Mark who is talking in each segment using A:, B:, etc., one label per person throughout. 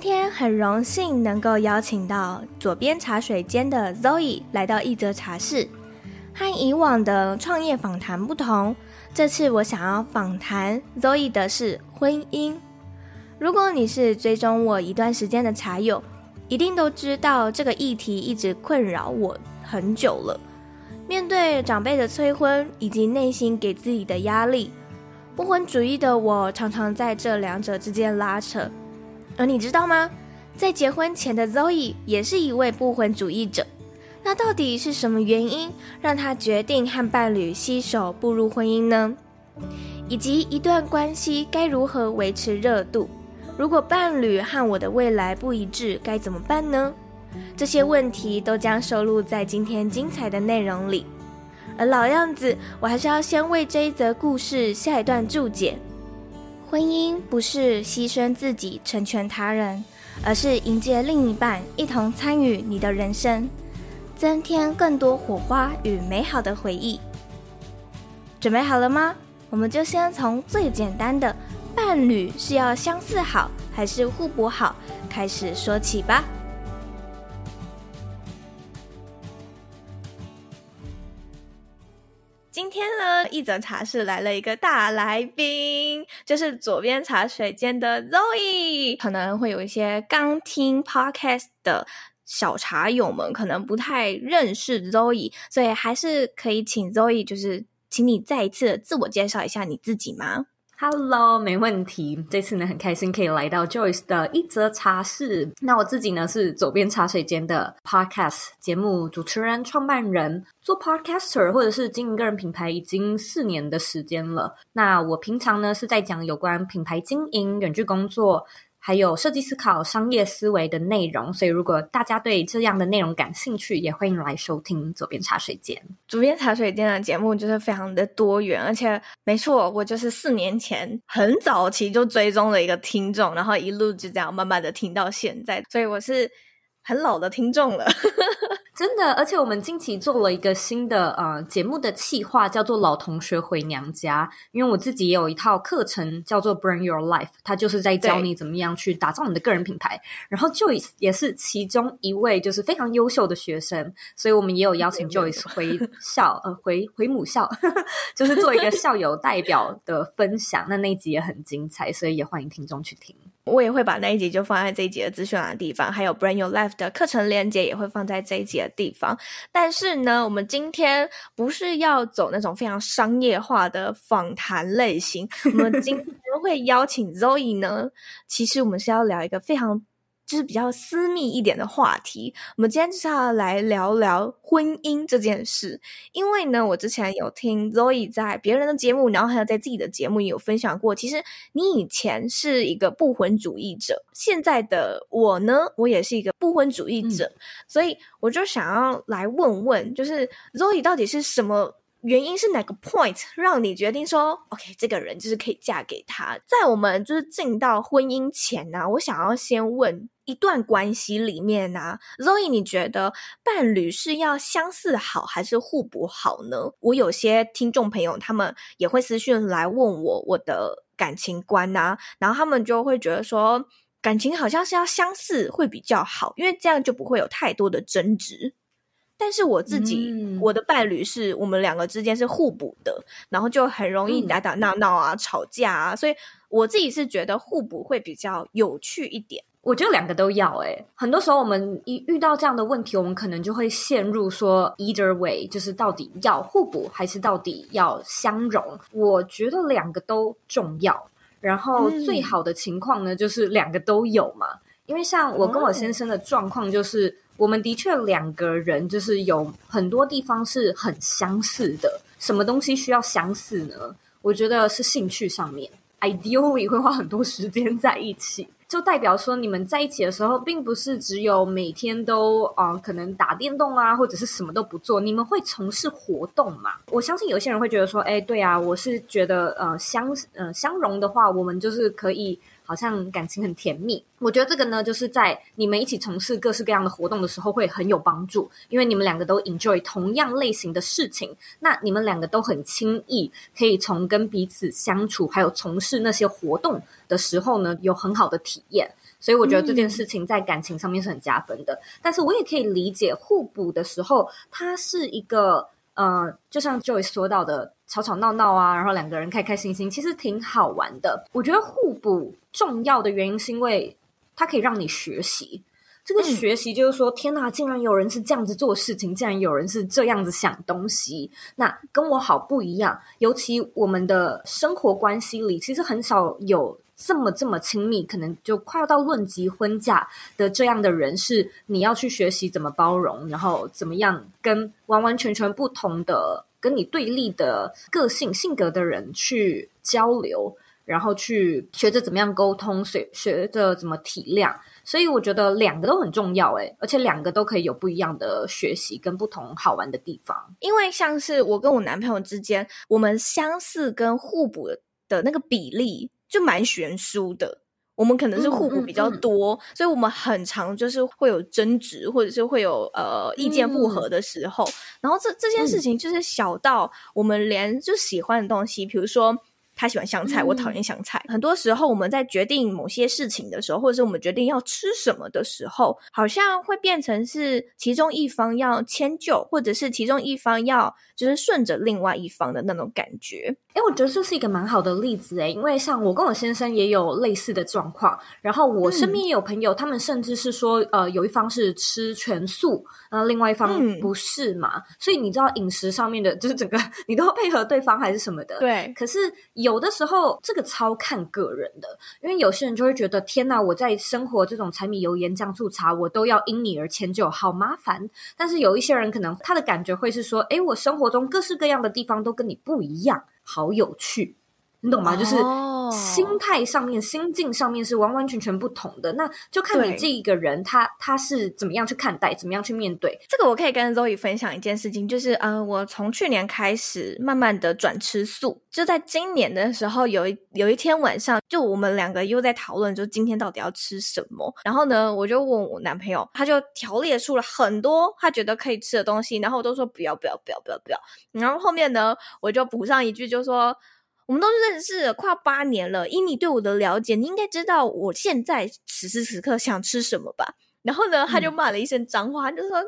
A: 今天很荣幸能够邀请到左边茶水间的 Zoe 来到一则茶室。和以往的创业访谈不同，这次我想要访谈 Zoe 的是婚姻。如果你是追踪我一段时间的茶友，一定都知道这个议题一直困扰我很久了。面对长辈的催婚以及内心给自己的压力，不婚主义的我常常在这两者之间拉扯。而你知道吗？在结婚前的 Zoe 也是一位不婚主义者。那到底是什么原因让她决定和伴侣携手步入婚姻呢？以及一段关系该如何维持热度？如果伴侣和我的未来不一致，该怎么办呢？这些问题都将收录在今天精彩的内容里。而老样子，我还是要先为这一则故事下一段注解。婚姻不是牺牲自己成全他人，而是迎接另一半一同参与你的人生，增添更多火花与美好的回忆。准备好了吗？我们就先从最简单的伴侣是要相似好还是互补好开始说起吧。一整茶室来了一个大来宾，就是左边茶水间的 Zoe。可能会有一些刚听 Podcast 的小茶友们，可能不太认识 Zoe，所以还是可以请 Zoe，就是请你再一次自我介绍一下你自己吗
B: ？Hello，没问题。这次呢，很开心可以来到 Joyce 的一则茶室。那我自己呢，是走遍茶水间的 Podcast 节目主持人、创办人，做 Podcaster 或者是经营个人品牌已经四年的时间了。那我平常呢，是在讲有关品牌经营、远距工作。还有设计思考、商业思维的内容，所以如果大家对这样的内容感兴趣，也欢迎来收听左边茶水间。
A: 左边茶水间的节目就是非常的多元，而且没错，我就是四年前很早期就追踪了一个听众，然后一路就这样慢慢的听到现在，所以我是很老的听众了。
B: 真的，而且我们近期做了一个新的呃节目的企划，叫做《老同学回娘家》。因为我自己也有一套课程叫做《“Bring Your Life》，它就是在教你怎么样去打造你的个人品牌。然后 Joyce 也是其中一位，就是非常优秀的学生，所以我们也有邀请 Joyce 回校，呃，回回母校，就是做一个校友代表的分享。那那一集也很精彩，所以也欢迎听众去听。
A: 我也会把那一集就放在这一集的资讯栏的地方，还有 Brand Your Life 的课程链接也会放在这一集的地方。但是呢，我们今天不是要走那种非常商业化的访谈类型，我们今 天会邀请 Zoey 呢，其实我们是要聊一个非常。就是比较私密一点的话题，我们今天就是要来聊聊婚姻这件事。因为呢，我之前有听 Zoey 在别人的节目，然后还有在自己的节目也有分享过。其实你以前是一个不婚主义者，现在的我呢，我也是一个不婚主义者，嗯、所以我就想要来问问，就是 Zoey 到底是什么？原因是哪个 point 让你决定说，OK，这个人就是可以嫁给他？在我们就是进到婚姻前呢、啊，我想要先问一段关系里面呢、啊，Zoey，你觉得伴侣是要相似好还是互补好呢？我有些听众朋友他们也会私讯来问我我的感情观啊，然后他们就会觉得说，感情好像是要相似会比较好，因为这样就不会有太多的争执。但是我自己，嗯、我的伴侣是我们两个之间是互补的，然后就很容易打打闹闹啊、嗯、吵架啊，所以我自己是觉得互补会比较有趣一点。
B: 我觉得两个都要诶、欸，很多时候我们一遇到这样的问题，我们可能就会陷入说 either way，就是到底要互补还是到底要相容？我觉得两个都重要，然后最好的情况呢，就是两个都有嘛。嗯、因为像我跟我先生的状况就是。嗯我们的确两个人就是有很多地方是很相似的。什么东西需要相似呢？我觉得是兴趣上面，ideally 会花很多时间在一起。就代表说，你们在一起的时候，并不是只有每天都啊、可能打电动啊，或者是什么都不做。你们会从事活动嘛？我相信有些人会觉得说，哎，对啊，我是觉得呃相呃相融的话，我们就是可以。好像感情很甜蜜，我觉得这个呢，就是在你们一起从事各式各样的活动的时候会很有帮助，因为你们两个都 enjoy 同样类型的事情，那你们两个都很轻易可以从跟彼此相处，还有从事那些活动的时候呢，有很好的体验，所以我觉得这件事情在感情上面是很加分的。但是我也可以理解互补的时候，它是一个呃，就像 Joy 说到的。吵吵闹闹啊，然后两个人开开心心，其实挺好玩的。我觉得互补重要的原因是因为它可以让你学习。这个学习就是说，嗯、天哪，竟然有人是这样子做事情，竟然有人是这样子想东西，那跟我好不一样。尤其我们的生活关系里，其实很少有这么这么亲密，可能就快要到论及婚嫁的这样的人，是你要去学习怎么包容，然后怎么样跟完完全全不同的。跟你对立的个性、性格的人去交流，然后去学着怎么样沟通，学学着怎么体谅。所以我觉得两个都很重要，诶，而且两个都可以有不一样的学习跟不同好玩的地方。
A: 因为像是我跟我男朋友之间，我们相似跟互补的那个比例就蛮悬殊的。我们可能是互补比较多，嗯嗯嗯，所以我们很常就是会有争执，或者是会有呃意见不合的时候。嗯、然后这这件事情就是小到我们连就喜欢的东西，比如说。他喜欢香菜，我讨厌香菜。嗯、很多时候，我们在决定某些事情的时候，或者是我们决定要吃什么的时候，好像会变成是其中一方要迁就，或者是其中一方要就是顺着另外一方的那种感觉。
B: 诶，我觉得这是一个蛮好的例子哎，因为像我跟我先生也有类似的状况，然后我身边也有朋友，嗯、他们甚至是说，呃，有一方是吃全素，然后另外一方不是嘛。嗯、所以你知道饮食上面的，就是整个你都要配合对方还是什么的。
A: 对，
B: 可是有。的时候，这个超看个人的，因为有些人就会觉得，天哪，我在生活这种柴米油盐酱醋茶，我都要因你而迁就，好麻烦。但是有一些人可能他的感觉会是说，哎，我生活中各式各样的地方都跟你不一样，好有趣，你懂吗？就是。心态上面、心境上面是完完全全不同的，那就看你这一个人，他他是怎么样去看待，怎么样去面对。
A: 这个我可以跟 Zoe 分享一件事情，就是嗯、呃，我从去年开始慢慢的转吃素，就在今年的时候，有一有一天晚上，就我们两个又在讨论，就今天到底要吃什么。然后呢，我就问我男朋友，他就条列出了很多他觉得可以吃的东西，然后我都说不要不要不要不要不要。然后后面呢，我就补上一句，就说。我们都认识了快要八年了，以你对我的了解，你应该知道我现在此时此刻想吃什么吧？然后呢，他就骂了一声脏话，就说：“干，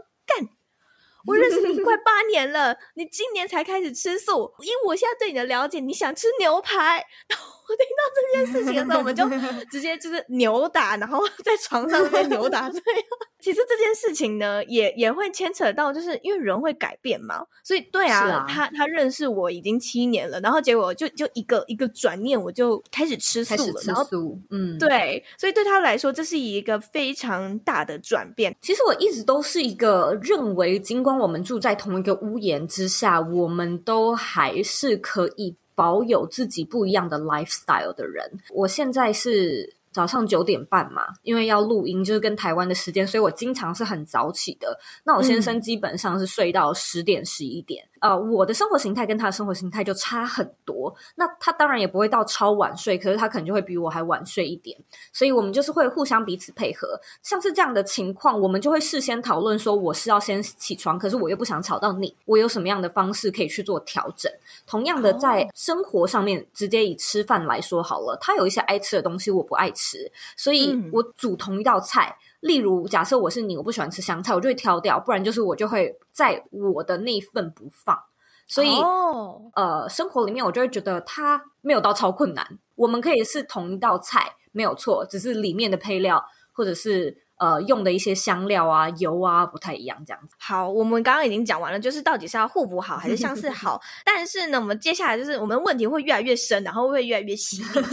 A: 我认识你快 八年了，你今年才开始吃素，因为我现在对你的了解，你想吃牛排。”然后我听到这件事情的时候，我们就直接就是扭打，然后 在床上在扭打这样。其实这件事情呢，也也会牵扯到，就是因为人会改变嘛。所以对啊，啊他他认识我已经七年了，然后结果就就一个一个转念，我就开始吃素了。开始吃素，嗯，对。所以对他来说，这是一个非常大的转变。
B: 其实我一直都是一个认为，尽管我们住在同一个屋檐之下，我们都还是可以。保有自己不一样的 lifestyle 的人，我现在是早上九点半嘛，因为要录音，就是跟台湾的时间，所以我经常是很早起的。那我先生基本上是睡到十点十一点。呃，我的生活形态跟他的生活形态就差很多。那他当然也不会到超晚睡，可是他可能就会比我还晚睡一点。所以我们就是会互相彼此配合。像是这样的情况，我们就会事先讨论说，我是要先起床，可是我又不想吵到你，我有什么样的方式可以去做调整。同样的，在生活上面，直接以吃饭来说好了，他有一些爱吃的东西，我不爱吃，所以我煮同一道菜。嗯例如，假设我是你，我不喜欢吃香菜，我就会挑掉；不然就是我就会在我的那一份不放。所以，oh. 呃，生活里面我就会觉得它没有到超困难。我们可以是同一道菜，没有错，只是里面的配料或者是。呃，用的一些香料啊、油啊不太一样，这样子。
A: 好，我们刚刚已经讲完了，就是到底是要互补好还是相似好。但是呢，我们接下来就是我们问题会越来越深，然后会越来越细。所 以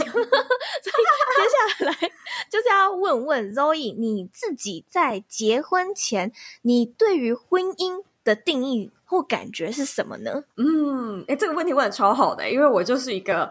A: 接下来就是要问问 Zoe，你自己在结婚前，你对于婚姻的定义或感觉是什么呢？
B: 嗯，诶，这个问题问得超好的，因为我就是一个。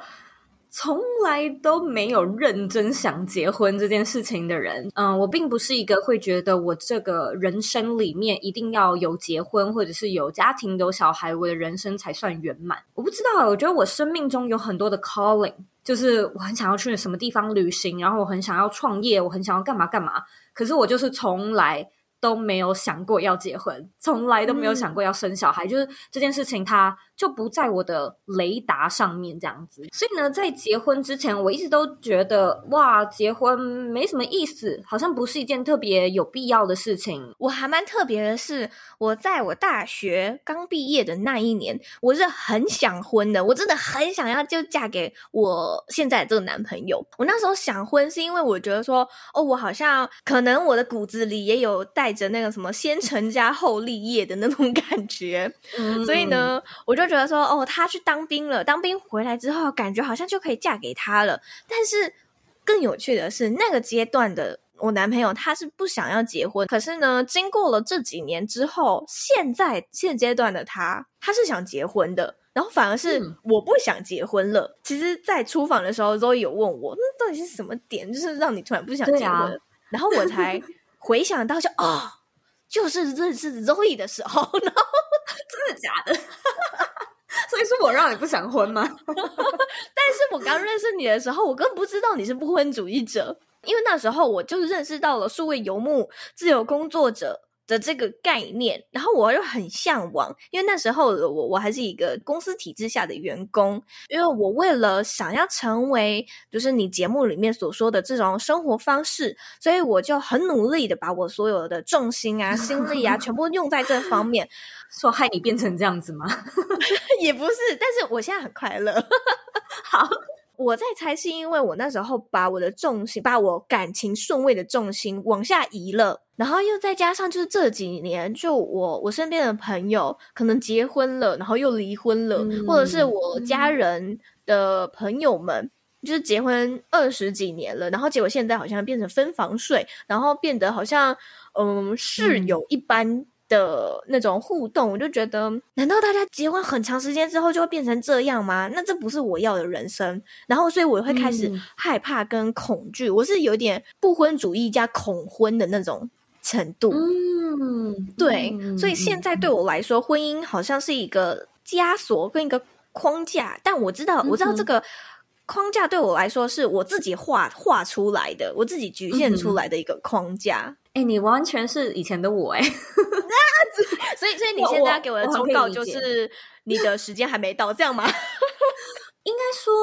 B: 从来都没有认真想结婚这件事情的人，嗯，我并不是一个会觉得我这个人生里面一定要有结婚或者是有家庭有小孩，我的人生才算圆满。我不知道，我觉得我生命中有很多的 calling，就是我很想要去什么地方旅行，然后我很想要创业，我很想要干嘛干嘛，可是我就是从来。都没有想过要结婚，从来都没有想过要生小孩，嗯、就是这件事情，它就不在我的雷达上面这样子。所以呢，在结婚之前，我一直都觉得哇，结婚没什么意思，好像不是一件特别有必要的事情。
A: 我还蛮特别的是，我在我大学刚毕业的那一年，我是很想婚的，我真的很想要就嫁给我现在这个男朋友。我那时候想婚，是因为我觉得说，哦，我好像可能我的骨子里也有带。着那个什么先成家后立业的那种 感觉，嗯、所以呢，我就觉得说，哦，他去当兵了，当兵回来之后，感觉好像就可以嫁给他了。但是更有趣的是，那个阶段的我男朋友他是不想要结婚，可是呢，经过了这几年之后，现在现阶段的他，他是想结婚的，然后反而是我不想结婚了。嗯、其实，在出访的时候，Zoe 有问我，那到底是什么点，就是让你突然不想结婚？啊、然后我才。回想到就哦，就是认识 Zoe 的时候，然后
B: 真的假的？所以是我让你不想婚吗？但
A: 是我刚认识你的时候，我根本不知道你是不婚主义者，因为那时候我就认识到了数位游牧自由工作者的这个概念，然后我又很向往，因为那时候的我我还是一个公司体制下的员工，因为我为了想要成为就是你节目里面所说的这种生活方式，所以我就很努力的把我所有的重心啊、心力啊，全部用在这方面，
B: 说害你变成这样子吗？
A: 也不是，但是我现在很快乐。好。我在猜，是因为我那时候把我的重心，把我感情顺位的重心往下移了，然后又再加上就是这几年，就我我身边的朋友可能结婚了，然后又离婚了，嗯、或者是我家人的朋友们，就是结婚二十几年了，然后结果现在好像变成分房睡，然后变得好像嗯室友一般。嗯的那种互动，我就觉得，难道大家结婚很长时间之后就会变成这样吗？那这不是我要的人生。然后，所以我会开始害怕跟恐惧。嗯、我是有点不婚主义加恐婚的那种程度。嗯，对。嗯、所以现在对我来说，婚姻好像是一个枷锁跟一个框架。但我知道，我知道这个框架对我来说是我自己画画出来的，我自己局限出来的一个框架。
B: 哎、欸，你完全是以前的我哎、欸。
A: 所以，所以你现在要给我的忠告就是，你的时间还没到，这样吗？
B: 应该说，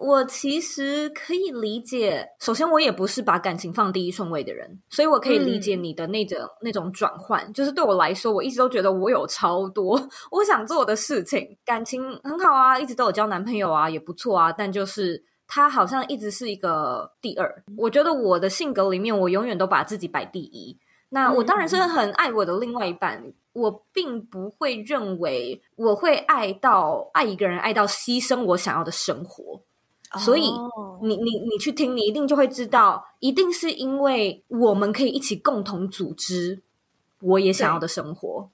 B: 我其实可以理解。首先，我也不是把感情放第一顺位的人，所以我可以理解你的那种、嗯、那种转换。就是对我来说，我一直都觉得我有超多我想做的事情，感情很好啊，一直都有交男朋友啊，也不错啊。但就是他好像一直是一个第二。我觉得我的性格里面，我永远都把自己摆第一。那我当然是很爱我的另外一半，嗯、我并不会认为我会爱到爱一个人爱到牺牲我想要的生活，哦、所以你你你去听，你一定就会知道，一定是因为我们可以一起共同组织我也想要的生活，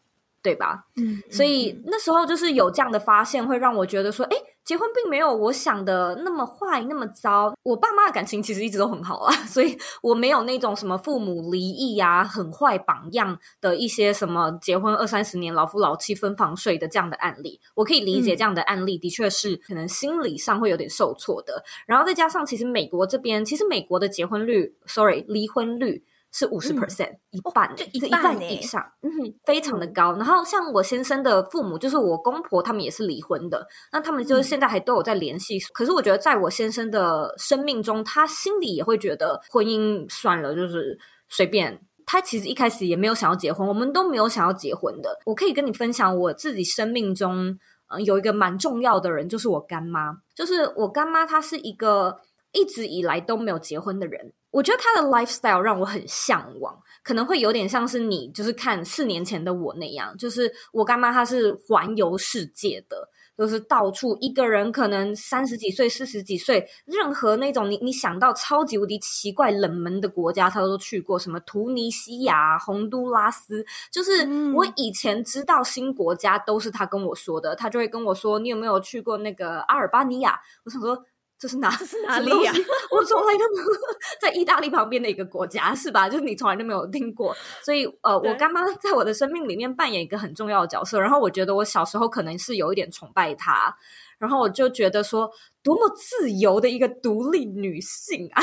B: 对，吧？嗯，所以那时候就是有这样的发现，会让我觉得说，哎。结婚并没有我想的那么坏，那么糟。我爸妈的感情其实一直都很好啊，所以我没有那种什么父母离异呀、很坏榜样的一些什么结婚二三十年老夫老妻分房睡的这样的案例。我可以理解这样的案例的确是可能心理上会有点受挫的。然后再加上，其实美国这边，其实美国的结婚率，sorry，离婚率。是五十 percent，一半，就一半以上，嗯，非常的高。然后像我先生的父母，就是我公婆，他们也是离婚的，那他们就是现在还都有在联系。可是我觉得，在我先生的生命中，他心里也会觉得婚姻算了，就是随便。他其实一开始也没有想要结婚，我们都没有想要结婚的。我可以跟你分享，我自己生命中，嗯，有一个蛮重要的人，就是我干妈。就是我干妈，她是一个一直以来都没有结婚的人。我觉得他的 lifestyle 让我很向往，可能会有点像是你，就是看四年前的我那样，就是我干妈她是环游世界的，就是到处一个人，可能三十几岁、四十几岁，任何那种你你想到超级无敌奇怪、冷门的国家，他都去过。什么突尼西亚、洪都拉斯，就是我以前知道新国家都是他跟我说的，他就会跟我说：“你有没有去过那个阿尔巴尼亚？”我想说。这是哪？这是哪里呀？我从来都没有 在意大利旁边的一个国家，是吧？就是你从来都没有听过，所以呃，我干妈在我的生命里面扮演一个很重要的角色。然后我觉得我小时候可能是有一点崇拜她，然后我就觉得说，多么自由的一个独立女性啊！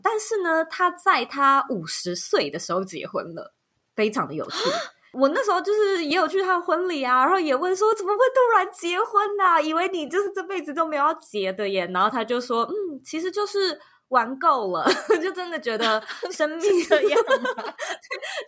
B: 但是呢，她在她五十岁的时候结婚了，非常的有趣。我那时候就是也有去他的婚礼啊，然后也问说怎么会突然结婚呢、啊？以为你就是这辈子都没有要结的耶。然后他就说，嗯，其实就是玩够了，就真的觉得 生命这样 嘛，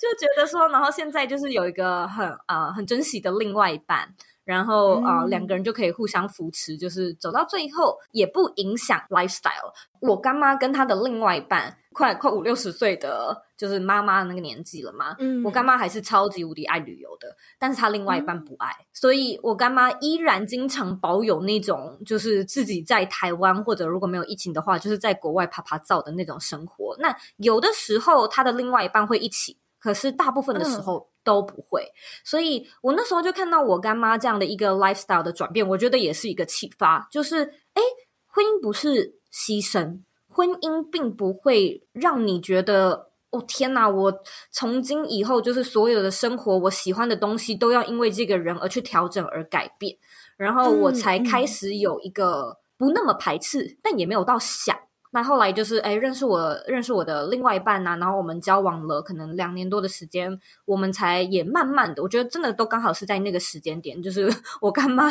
B: 就觉得说，然后现在就是有一个很啊、呃、很珍惜的另外一半。然后啊、呃，两个人就可以互相扶持，就是走到最后也不影响 lifestyle。我干妈跟她的另外一半，快快五六十岁的，就是妈妈那个年纪了嘛。嗯，我干妈还是超级无敌爱旅游的，但是她另外一半不爱，嗯、所以我干妈依然经常保有那种，就是自己在台湾或者如果没有疫情的话，就是在国外啪啪照的那种生活。那有的时候她的另外一半会一起，可是大部分的时候。嗯都不会，所以我那时候就看到我干妈这样的一个 lifestyle 的转变，我觉得也是一个启发。就是，诶，婚姻不是牺牲，婚姻并不会让你觉得，哦天哪，我从今以后就是所有的生活，我喜欢的东西都要因为这个人而去调整而改变，然后我才开始有一个不那么排斥，但也没有到想。那后来就是哎，认识我认识我的另外一半呐、然后我们交往了可能两年多的时间，我们才也慢慢的，我觉得真的都刚好是在那个时间点，就是 我干妈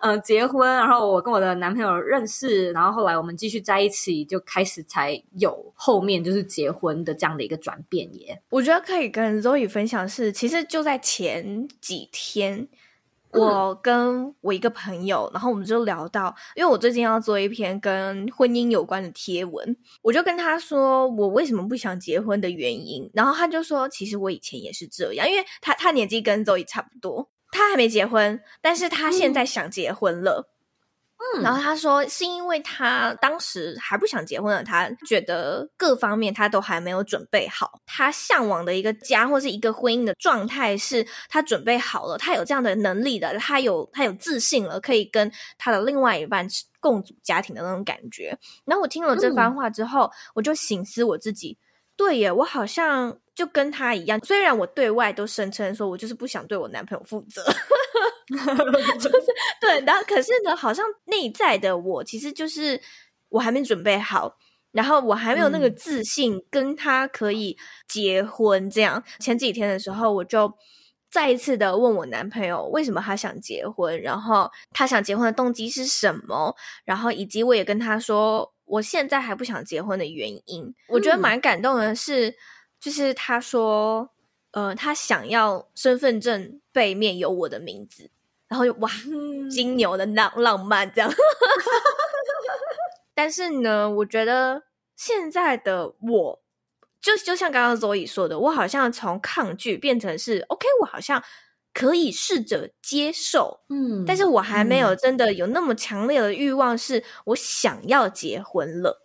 B: 嗯结婚，然后我跟我的男朋友认识，然后后来我们继续在一起，就开始才有后面就是结婚的这样的一个转变耶。
A: 我觉得可以跟 Zoe 分享是，其实就在前几天。我跟我一个朋友，然后我们就聊到，因为我最近要做一篇跟婚姻有关的贴文，我就跟他说我为什么不想结婚的原因，然后他就说，其实我以前也是这样，因为他他年纪跟 Zoe 差不多，他还没结婚，但是他现在想结婚了。嗯，然后他说是因为他当时还不想结婚了，他觉得各方面他都还没有准备好。他向往的一个家或是一个婚姻的状态是他准备好了，他有这样的能力的，他有他有自信了，可以跟他的另外一半共组家庭的那种感觉。然后我听了这番话之后，嗯、我就醒思我自己，对耶，我好像就跟他一样，虽然我对外都声称说我就是不想对我男朋友负责。就是对，然后可是呢，好像内在的我其实就是我还没准备好，然后我还没有那个自信跟他可以结婚。这样、嗯、前几天的时候，我就再一次的问我男朋友为什么他想结婚，然后他想结婚的动机是什么，然后以及我也跟他说我现在还不想结婚的原因。嗯、我觉得蛮感动的是，就是他说，呃，他想要身份证背面有我的名字。然后就哇，金牛的浪浪漫这样，但是呢，我觉得现在的我，就就像刚刚 Zoe 说的，我好像从抗拒变成是 OK，我好像可以试着接受，嗯，但是我还没有真的有那么强烈的欲望，是我想要结婚了，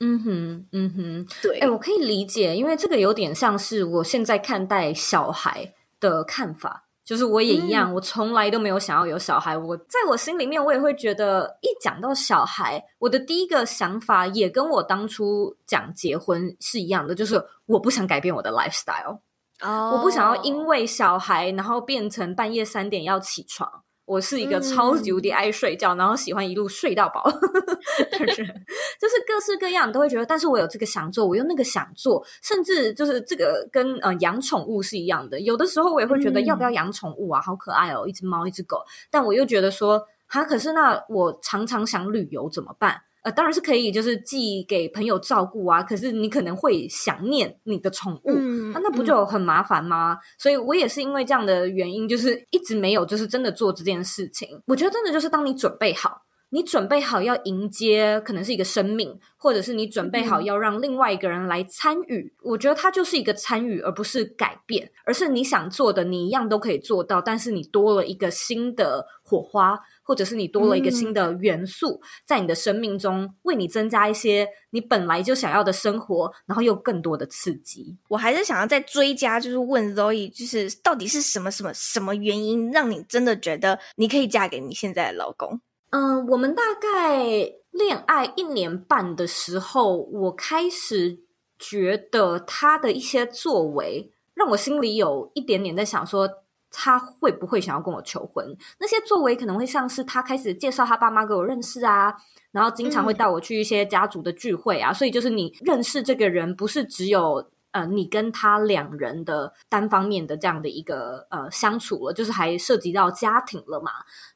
B: 嗯哼，嗯哼，对，哎，我可以理解，因为这个有点像是我现在看待小孩的看法。就是我也一样，嗯、我从来都没有想要有小孩。我在我心里面，我也会觉得，一讲到小孩，我的第一个想法也跟我当初讲结婚是一样的，就是我不想改变我的 lifestyle。哦，我不想要因为小孩，然后变成半夜三点要起床。我是一个超级无敌爱睡觉，嗯、然后喜欢一路睡到饱 的人，就是各式各样都会觉得，但是我有这个想做，我有那个想做，甚至就是这个跟呃养宠物是一样的。有的时候我也会觉得要不要养宠物啊，嗯、好可爱哦，一只猫一只狗。但我又觉得说，哈，可是那我常常想旅游怎么办？呃，当然是可以，就是寄给朋友照顾啊。可是你可能会想念你的宠物，嗯啊、那不就很麻烦吗？嗯、所以我也是因为这样的原因，就是一直没有，就是真的做这件事情。我觉得真的就是当你准备好，你准备好要迎接可能是一个生命，或者是你准备好要让另外一个人来参与。嗯、我觉得它就是一个参与，而不是改变，而是你想做的，你一样都可以做到，但是你多了一个新的火花，或者是你多了一个新的元素，嗯、在你的生命中为你增加一些你本来就想要的生活，然后又更多的刺激。
A: 我还是想要再追加，就是问 Zoe，就是到底是什么什么什么原因让你真的觉得你可以嫁给你现在的老公？
B: 嗯，我们大概恋爱一年半的时候，我开始觉得他的一些作为，让我心里有一点点在想说，他会不会想要跟我求婚？那些作为可能会像是他开始介绍他爸妈给我认识啊，然后经常会带我去一些家族的聚会啊，嗯、所以就是你认识这个人，不是只有。呃，你跟他两人的单方面的这样的一个呃相处了，就是还涉及到家庭了嘛？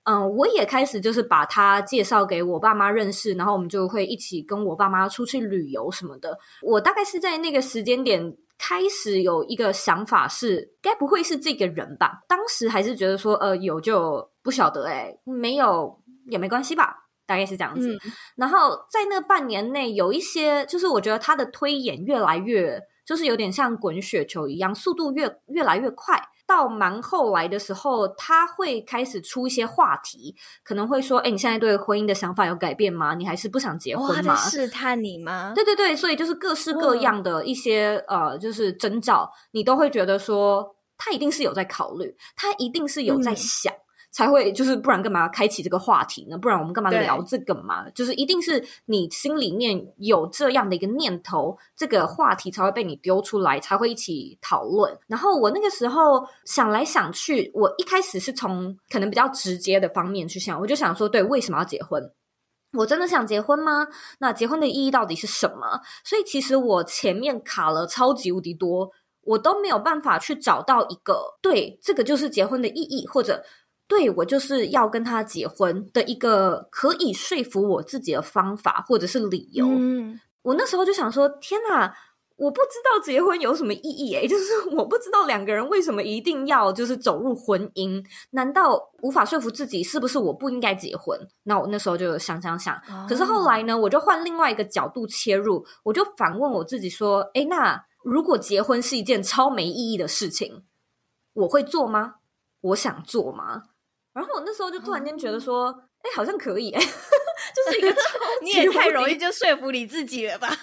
B: 嗯、呃，我也开始就是把他介绍给我爸妈认识，然后我们就会一起跟我爸妈出去旅游什么的。我大概是在那个时间点开始有一个想法是，该不会是这个人吧？当时还是觉得说，呃，有就不晓得、欸，诶没有也没关系吧？大概是这样子。嗯、然后在那半年内，有一些就是我觉得他的推演越来越。就是有点像滚雪球一样，速度越越来越快。到蛮后来的时候，他会开始出一些话题，可能会说：“哎，你现在对婚姻的想法有改变吗？你还是不想结婚吗？”
A: 试探你吗？
B: 对对对，所以就是各式各样的一些、嗯、呃，就是征兆，你都会觉得说他一定是有在考虑，他一定是有在想。嗯才会就是，不然干嘛要开启这个话题呢？不然我们干嘛聊这个嘛？就是一定是你心里面有这样的一个念头，这个话题才会被你丢出来，才会一起讨论。然后我那个时候想来想去，我一开始是从可能比较直接的方面去想，我就想说，对，为什么要结婚？我真的想结婚吗？那结婚的意义到底是什么？所以其实我前面卡了超级无敌多，我都没有办法去找到一个对，这个就是结婚的意义，或者。对，我就是要跟他结婚的一个可以说服我自己的方法或者是理由。嗯，我那时候就想说：天哪，我不知道结婚有什么意义诶，就是我不知道两个人为什么一定要就是走入婚姻？难道无法说服自己是不是我不应该结婚？那我那时候就想想想。可是后来呢，我就换另外一个角度切入，我就反问我自己说：诶，那如果结婚是一件超没意义的事情，我会做吗？我想做吗？然后我那时候就突然间觉得说，哎、嗯，好像可以，哎，就是一个
A: 你也太容易就说服你自己了吧？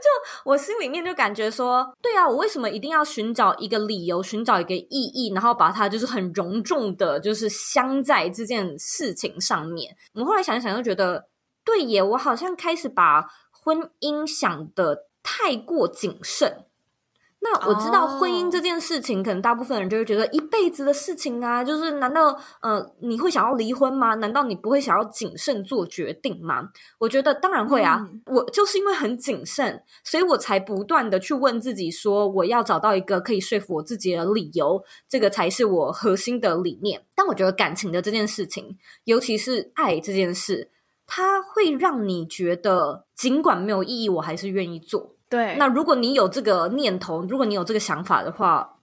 B: 就我心里面就感觉说，对啊，我为什么一定要寻找一个理由，寻找一个意义，然后把它就是很隆重的，就是镶在这件事情上面？我后来想一想，就觉得对耶，我好像开始把婚姻想得太过谨慎。那我知道婚姻这件事情，可能大部分人就会觉得一辈子的事情啊，就是难道呃你会想要离婚吗？难道你不会想要谨慎做决定吗？我觉得当然会啊，嗯、我就是因为很谨慎，所以我才不断的去问自己说，我要找到一个可以说服我自己的理由，这个才是我核心的理念。但我觉得感情的这件事情，尤其是爱这件事，它会让你觉得尽管没有意义，我还是愿意做。
A: 对，
B: 那如果你有这个念头，如果你有这个想法的话，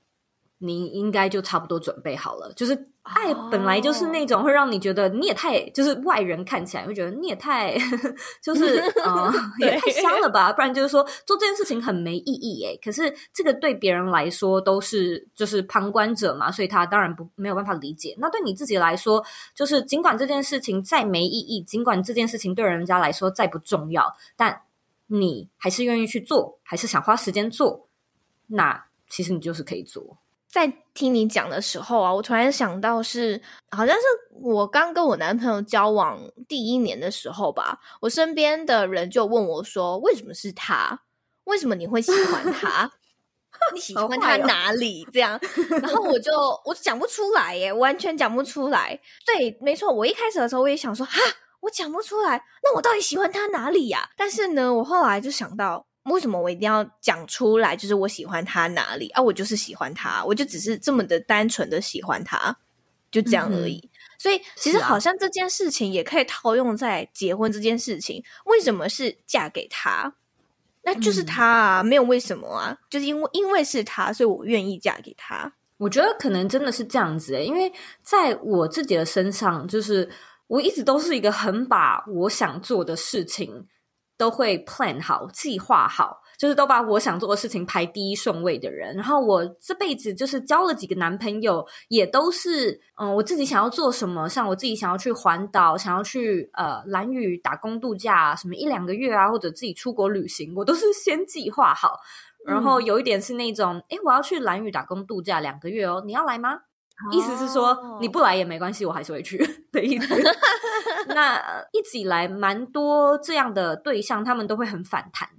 B: 你应该就差不多准备好了。就是爱本来就是那种会让你觉得你也太，就是外人看起来会觉得你也太，就是 呃也太香了吧？不然就是说做这件事情很没意义诶。可是这个对别人来说都是就是旁观者嘛，所以他当然不没有办法理解。那对你自己来说，就是尽管这件事情再没意义，尽管这件事情对人家来说再不重要，但。你还是愿意去做，还是想花时间做？那其实你就是可以做。
A: 在听你讲的时候啊，我突然想到是，好像是我刚跟我男朋友交往第一年的时候吧，我身边的人就问我说：“为什么是他？为什么你会喜欢他？你喜欢他哪里？”这样，然后我就我讲不出来耶，完全讲不出来。对，没错，我一开始的时候我也想说哈。我讲不出来，那我到底喜欢他哪里呀？但是呢，我后来就想到，为什么我一定要讲出来？就是我喜欢他哪里啊？我就是喜欢他，我就只是这么的单纯的喜欢他，就这样而已。嗯、所以，其实好像这件事情也可以套用在结婚这件事情。为什么是嫁给他？那就是他啊，没有为什么啊，就是因为因为是他，所以我愿意嫁给他。
B: 我觉得可能真的是这样子诶，因为在我自己的身上，就是。我一直都是一个很把我想做的事情都会 plan 好、计划好。就是都把我想做的事情排第一顺位的人，然后我这辈子就是交了几个男朋友，也都是嗯，我自己想要做什么，像我自己想要去环岛，想要去呃蓝屿打工度假，什么一两个月啊，或者自己出国旅行，我都是先计划好。然后有一点是那种，诶，我要去蓝屿打工度假两个月哦，你要来吗？意思是说你不来也没关系，我还是会去的意思。那一直以来蛮多这样的对象，他们都会很反弹。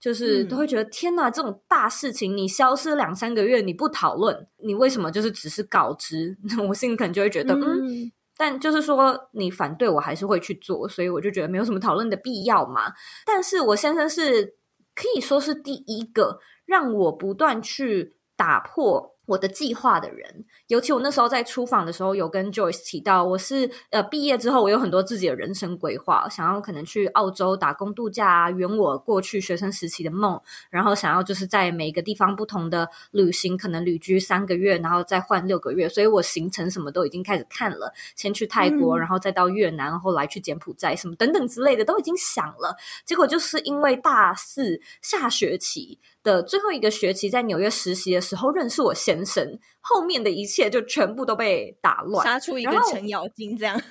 B: 就是都会觉得、嗯、天哪，这种大事情你消失两三个月你不讨论，你为什么就是只是告知？我心里可能就会觉得嗯，嗯，但就是说你反对我还是会去做，所以我就觉得没有什么讨论的必要嘛。但是我先生是可以说是第一个让我不断去打破。我的计划的人，尤其我那时候在出访的时候，有跟 Joyce 提到，我是呃毕业之后，我有很多自己的人生规划，想要可能去澳洲打工度假啊，圆我过去学生时期的梦，然后想要就是在每个地方不同的旅行，可能旅居三个月，然后再换六个月，所以我行程什么都已经开始看了，先去泰国，然后再到越南，后来去柬埔寨，什么等等之类的都已经想了，结果就是因为大四下学期。的最后一个学期在纽约实习的时候认识我先生，后面的一切就全部都被打乱，
A: 杀出一个程咬金这样。
B: 对，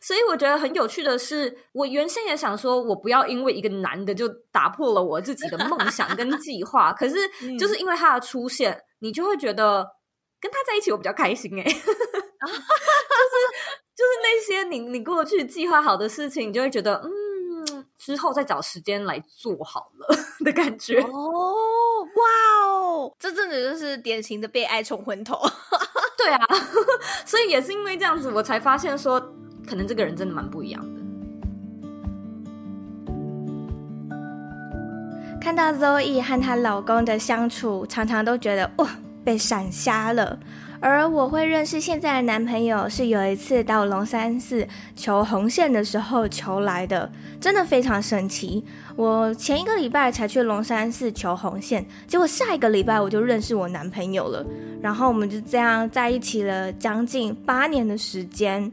B: 所以我觉得很有趣的是，我原先也想说，我不要因为一个男的就打破了我自己的梦想跟计划。可是就是因为他的出现，嗯、你就会觉得跟他在一起我比较开心哎、欸，就是就是那些你你过去计划好的事情，你就会觉得嗯。之后再找时间来做好了 的感觉哦，
A: 哇哦，这真的就是典型的被爱冲昏头。
B: 对啊，所以也是因为这样子，我才发现说，可能这个人真的蛮不一样的。
A: 看到 Zoe 和她老公的相处，常常都觉得哇，被闪瞎了。而我会认识现在的男朋友，是有一次到龙山寺求红线的时候求来的，真的非常神奇。我前一个礼拜才去龙山寺求红线，结果下一个礼拜我就认识我男朋友了，然后我们就这样在一起了将近八年的时间。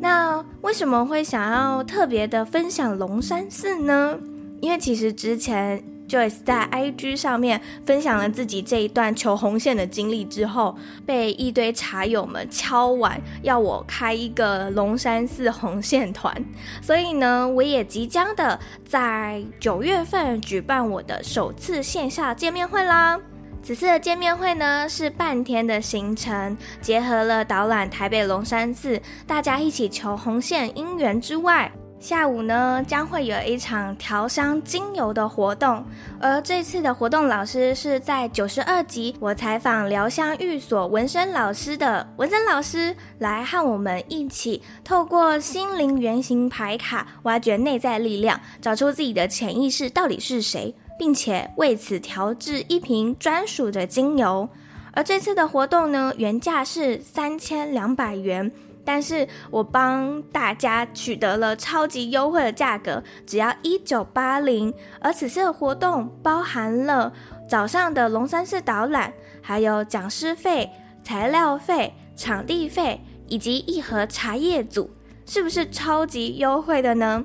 A: 那为什么会想要特别的分享龙山寺呢？因为其实之前。Joyce 在 IG 上面分享了自己这一段求红线的经历之后，被一堆茶友们敲碗要我开一个龙山寺红线团，所以呢，我也即将的在九月份举办我的首次线下见面会啦。此次的见面会呢，是半天的行程，结合了导览台北龙山寺，大家一起求红线姻缘之外。下午呢，将会有一场调香精油的活动，而这次的活动老师是在九十二集我采访疗香寓所文森老师的文森老师，来和我们一起透过心灵原型牌卡，挖掘内在力量，找出自己的潜意识到底是谁，并且为此调制一瓶专属的精油。而这次的活动呢，原价是三千两百元。但是我帮大家取得了超级优惠的价格，只要一九八零。而此次的活动包含了早上的龙山寺导览，还有讲师费、材料费、场地费以及一盒茶叶组，是不是超级优惠的呢？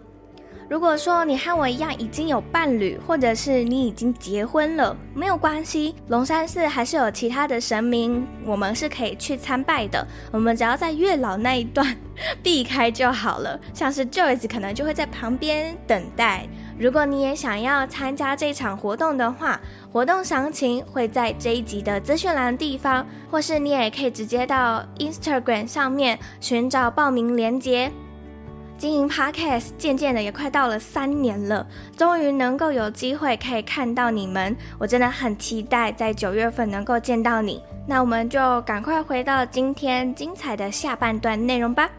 A: 如果说你和我一样已经有伴侣，或者是你已经结婚了，没有关系，龙山寺还是有其他的神明，我们是可以去参拜的。我们只要在月老那一段避开就好了。像是 Joyce 可能就会在旁边等待。如果你也想要参加这场活动的话，活动详情会在这一集的资讯栏地方，或是你也可以直接到 Instagram 上面寻找报名链接。经营 Podcast 渐渐的也快到了三年了，终于能够有机会可以看到你们，我真的很期待在九月份能够见到你。那我们就赶快回到今天精彩的下半段内容吧。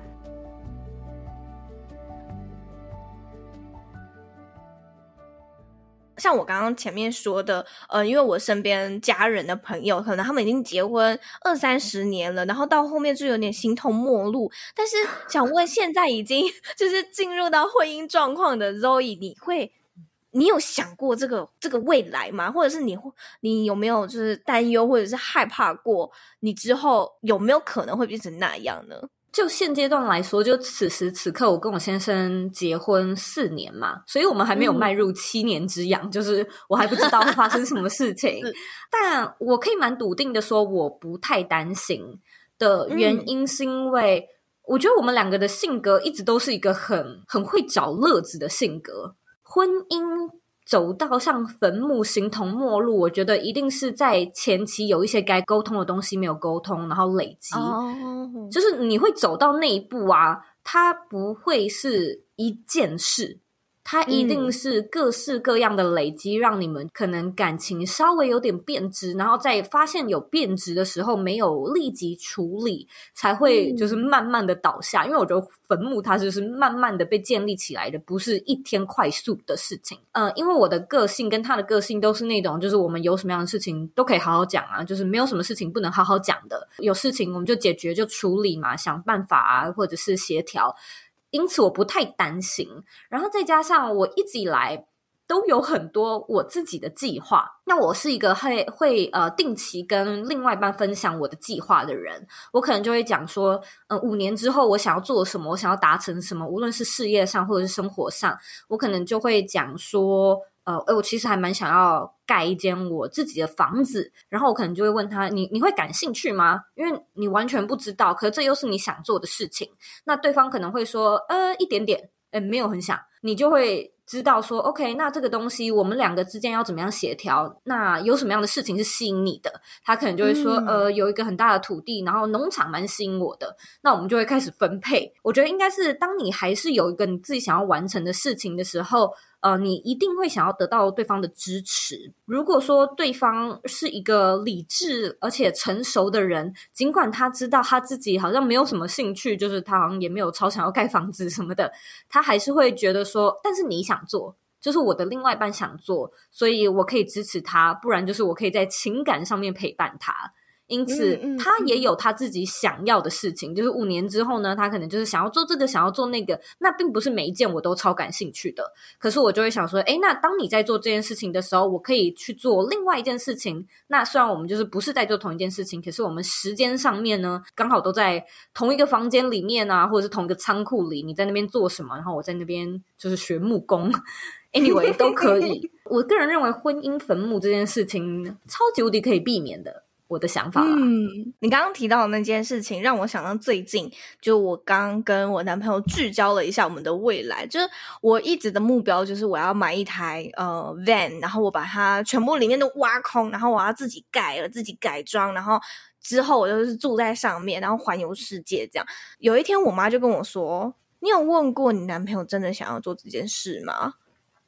A: 像我刚刚前面说的，呃，因为我身边家人的朋友，可能他们已经结婚二三十年了，然后到后面就有点形同陌路。但是想问，现在已经 就是进入到婚姻状况的 Zoe，你会，你有想过这个这个未来吗？或者是你你有没有就是担忧或者是害怕过，你之后有没有可能会变成那样呢？
B: 就现阶段来说，就此时此刻，我跟我先生结婚四年嘛，所以我们还没有迈入七年之痒，嗯、就是我还不知道会发生什么事情。但我可以蛮笃定的说，我不太担心的原因，是因为我觉得我们两个的性格一直都是一个很很会找乐子的性格，婚姻。走到像坟墓，形同陌路，我觉得一定是在前期有一些该沟通的东西没有沟通，然后累积，oh. 就是你会走到那一步啊，它不会是一件事。它一定是各式各样的累积，嗯、让你们可能感情稍微有点变质，然后在发现有变质的时候，没有立即处理，才会就是慢慢的倒下。嗯、因为我觉得坟墓它就是慢慢的被建立起来的，不是一天快速的事情。呃，因为我的个性跟他的个性都是那种，就是我们有什么样的事情都可以好好讲啊，就是没有什么事情不能好好讲的。有事情我们就解决就处理嘛，想办法啊，或者是协调。因此我不太担心，然后再加上我一直以来都有很多我自己的计划。那我是一个会会呃定期跟另外一半分享我的计划的人，我可能就会讲说，嗯、五年之后我想要做什么，我想要达成什么，无论是事业上或者是生活上，我可能就会讲说。呃，哎，我其实还蛮想要盖一间我自己的房子，然后我可能就会问他，你你会感兴趣吗？因为你完全不知道，可是这又是你想做的事情。那对方可能会说，呃，一点点，哎，没有很想，你就会知道说，OK，那这个东西我们两个之间要怎么样协调？那有什么样的事情是吸引你的？他可能就会说，嗯、呃，有一个很大的土地，然后农场蛮吸引我的，那我们就会开始分配。我觉得应该是当你还是有一个你自己想要完成的事情的时候。呃，你一定会想要得到对方的支持。如果说对方是一个理智而且成熟的人，尽管他知道他自己好像没有什么兴趣，就是他好像也没有超想要盖房子什么的，他还是会觉得说，但是你想做，就是我的另外一半想做，所以我可以支持他，不然就是我可以在情感上面陪伴他。因此，他也有他自己想要的事情。就是五年之后呢，他可能就是想要做这个，想要做那个。那并不是每一件我都超感兴趣的。可是我就会想说，哎，那当你在做这件事情的时候，我可以去做另外一件事情。那虽然我们就是不是在做同一件事情，可是我们时间上面呢，刚好都在同一个房间里面啊，或者是同一个仓库里。你在那边做什么，然后我在那边就是学木工，anyway 都可以。我个人认为，婚姻坟墓这件事情超级无敌可以避免的。我的想法。
A: 嗯，你刚刚提到的那件事情，让我想到最近，就我刚跟我男朋友聚焦了一下我们的未来。就是我一直的目标，就是我要买一台呃 van，然后我把它全部里面都挖空，然后我要自己盖了，自己改装，然后之后我就是住在上面，然后环游世界这样。有一天，我妈就跟我说：“你有问过你男朋友真的想要做这件事吗？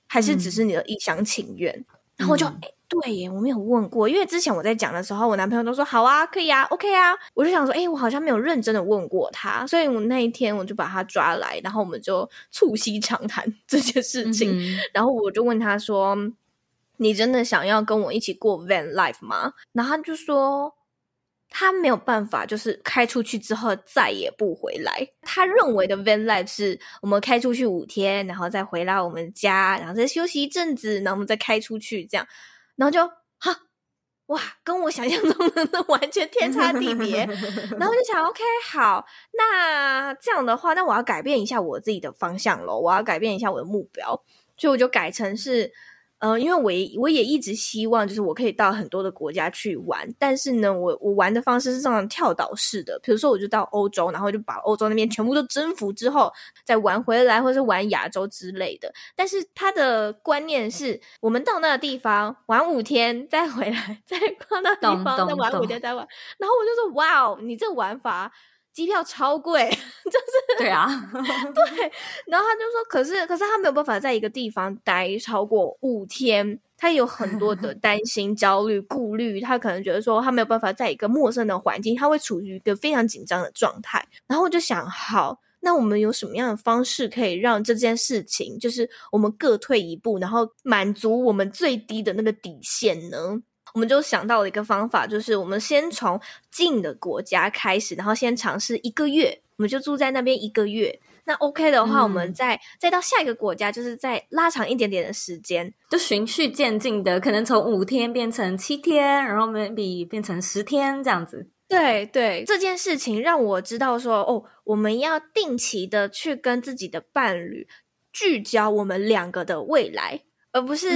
A: 还是只是你的一厢情愿？”嗯、然后我就。嗯对耶，我没有问过，因为之前我在讲的时候，我男朋友都说好啊，可以啊，OK 啊。我就想说，哎，我好像没有认真的问过他，所以我那一天我就把他抓来，然后我们就促膝长谈这件事情。嗯、然后我就问他说：“你真的想要跟我一起过 van life 吗？”然后他就说他没有办法，就是开出去之后再也不回来。他认为的 van life 是我们开出去五天，然后再回来我们家，然后再休息一阵子，然后我们再开出去这样。然后就哈哇，跟我想象中的完全天差地别。然后就想，OK，好，那这样的话，那我要改变一下我自己的方向咯，我要改变一下我的目标，所以我就改成是。呃，因为我也我也一直希望，就是我可以到很多的国家去玩，但是呢，我我玩的方式是这种跳岛式的，比如说我就到欧洲，然后就把欧洲那边全部都征服之后，再玩回来，或者是玩亚洲之类的。但是他的观念是，我们到那个地方玩五天，再回来，再到那地方再玩五天，再玩。然后我就说，哇哦，你这玩法。机票超贵，就是
B: 对啊，
A: 对。然后他就说，可是可是他没有办法在一个地方待超过五天，他有很多的 担心、焦虑、顾虑。他可能觉得说，他没有办法在一个陌生的环境，他会处于一个非常紧张的状态。然后我就想，好，那我们有什么样的方式可以让这件事情，就是我们各退一步，然后满足我们最低的那个底线呢？我们就想到了一个方法，就是我们先从近的国家开始，然后先尝试一个月，我们就住在那边一个月。那 OK 的话，嗯、我们再再到下一个国家，就是再拉长一点点的时间，
B: 就循序渐进的，可能从五天变成七天，然后 maybe 变成十天这样子。
A: 对对，这件事情让我知道说，哦，我们要定期的去跟自己的伴侣聚焦我们两个的未来。而不是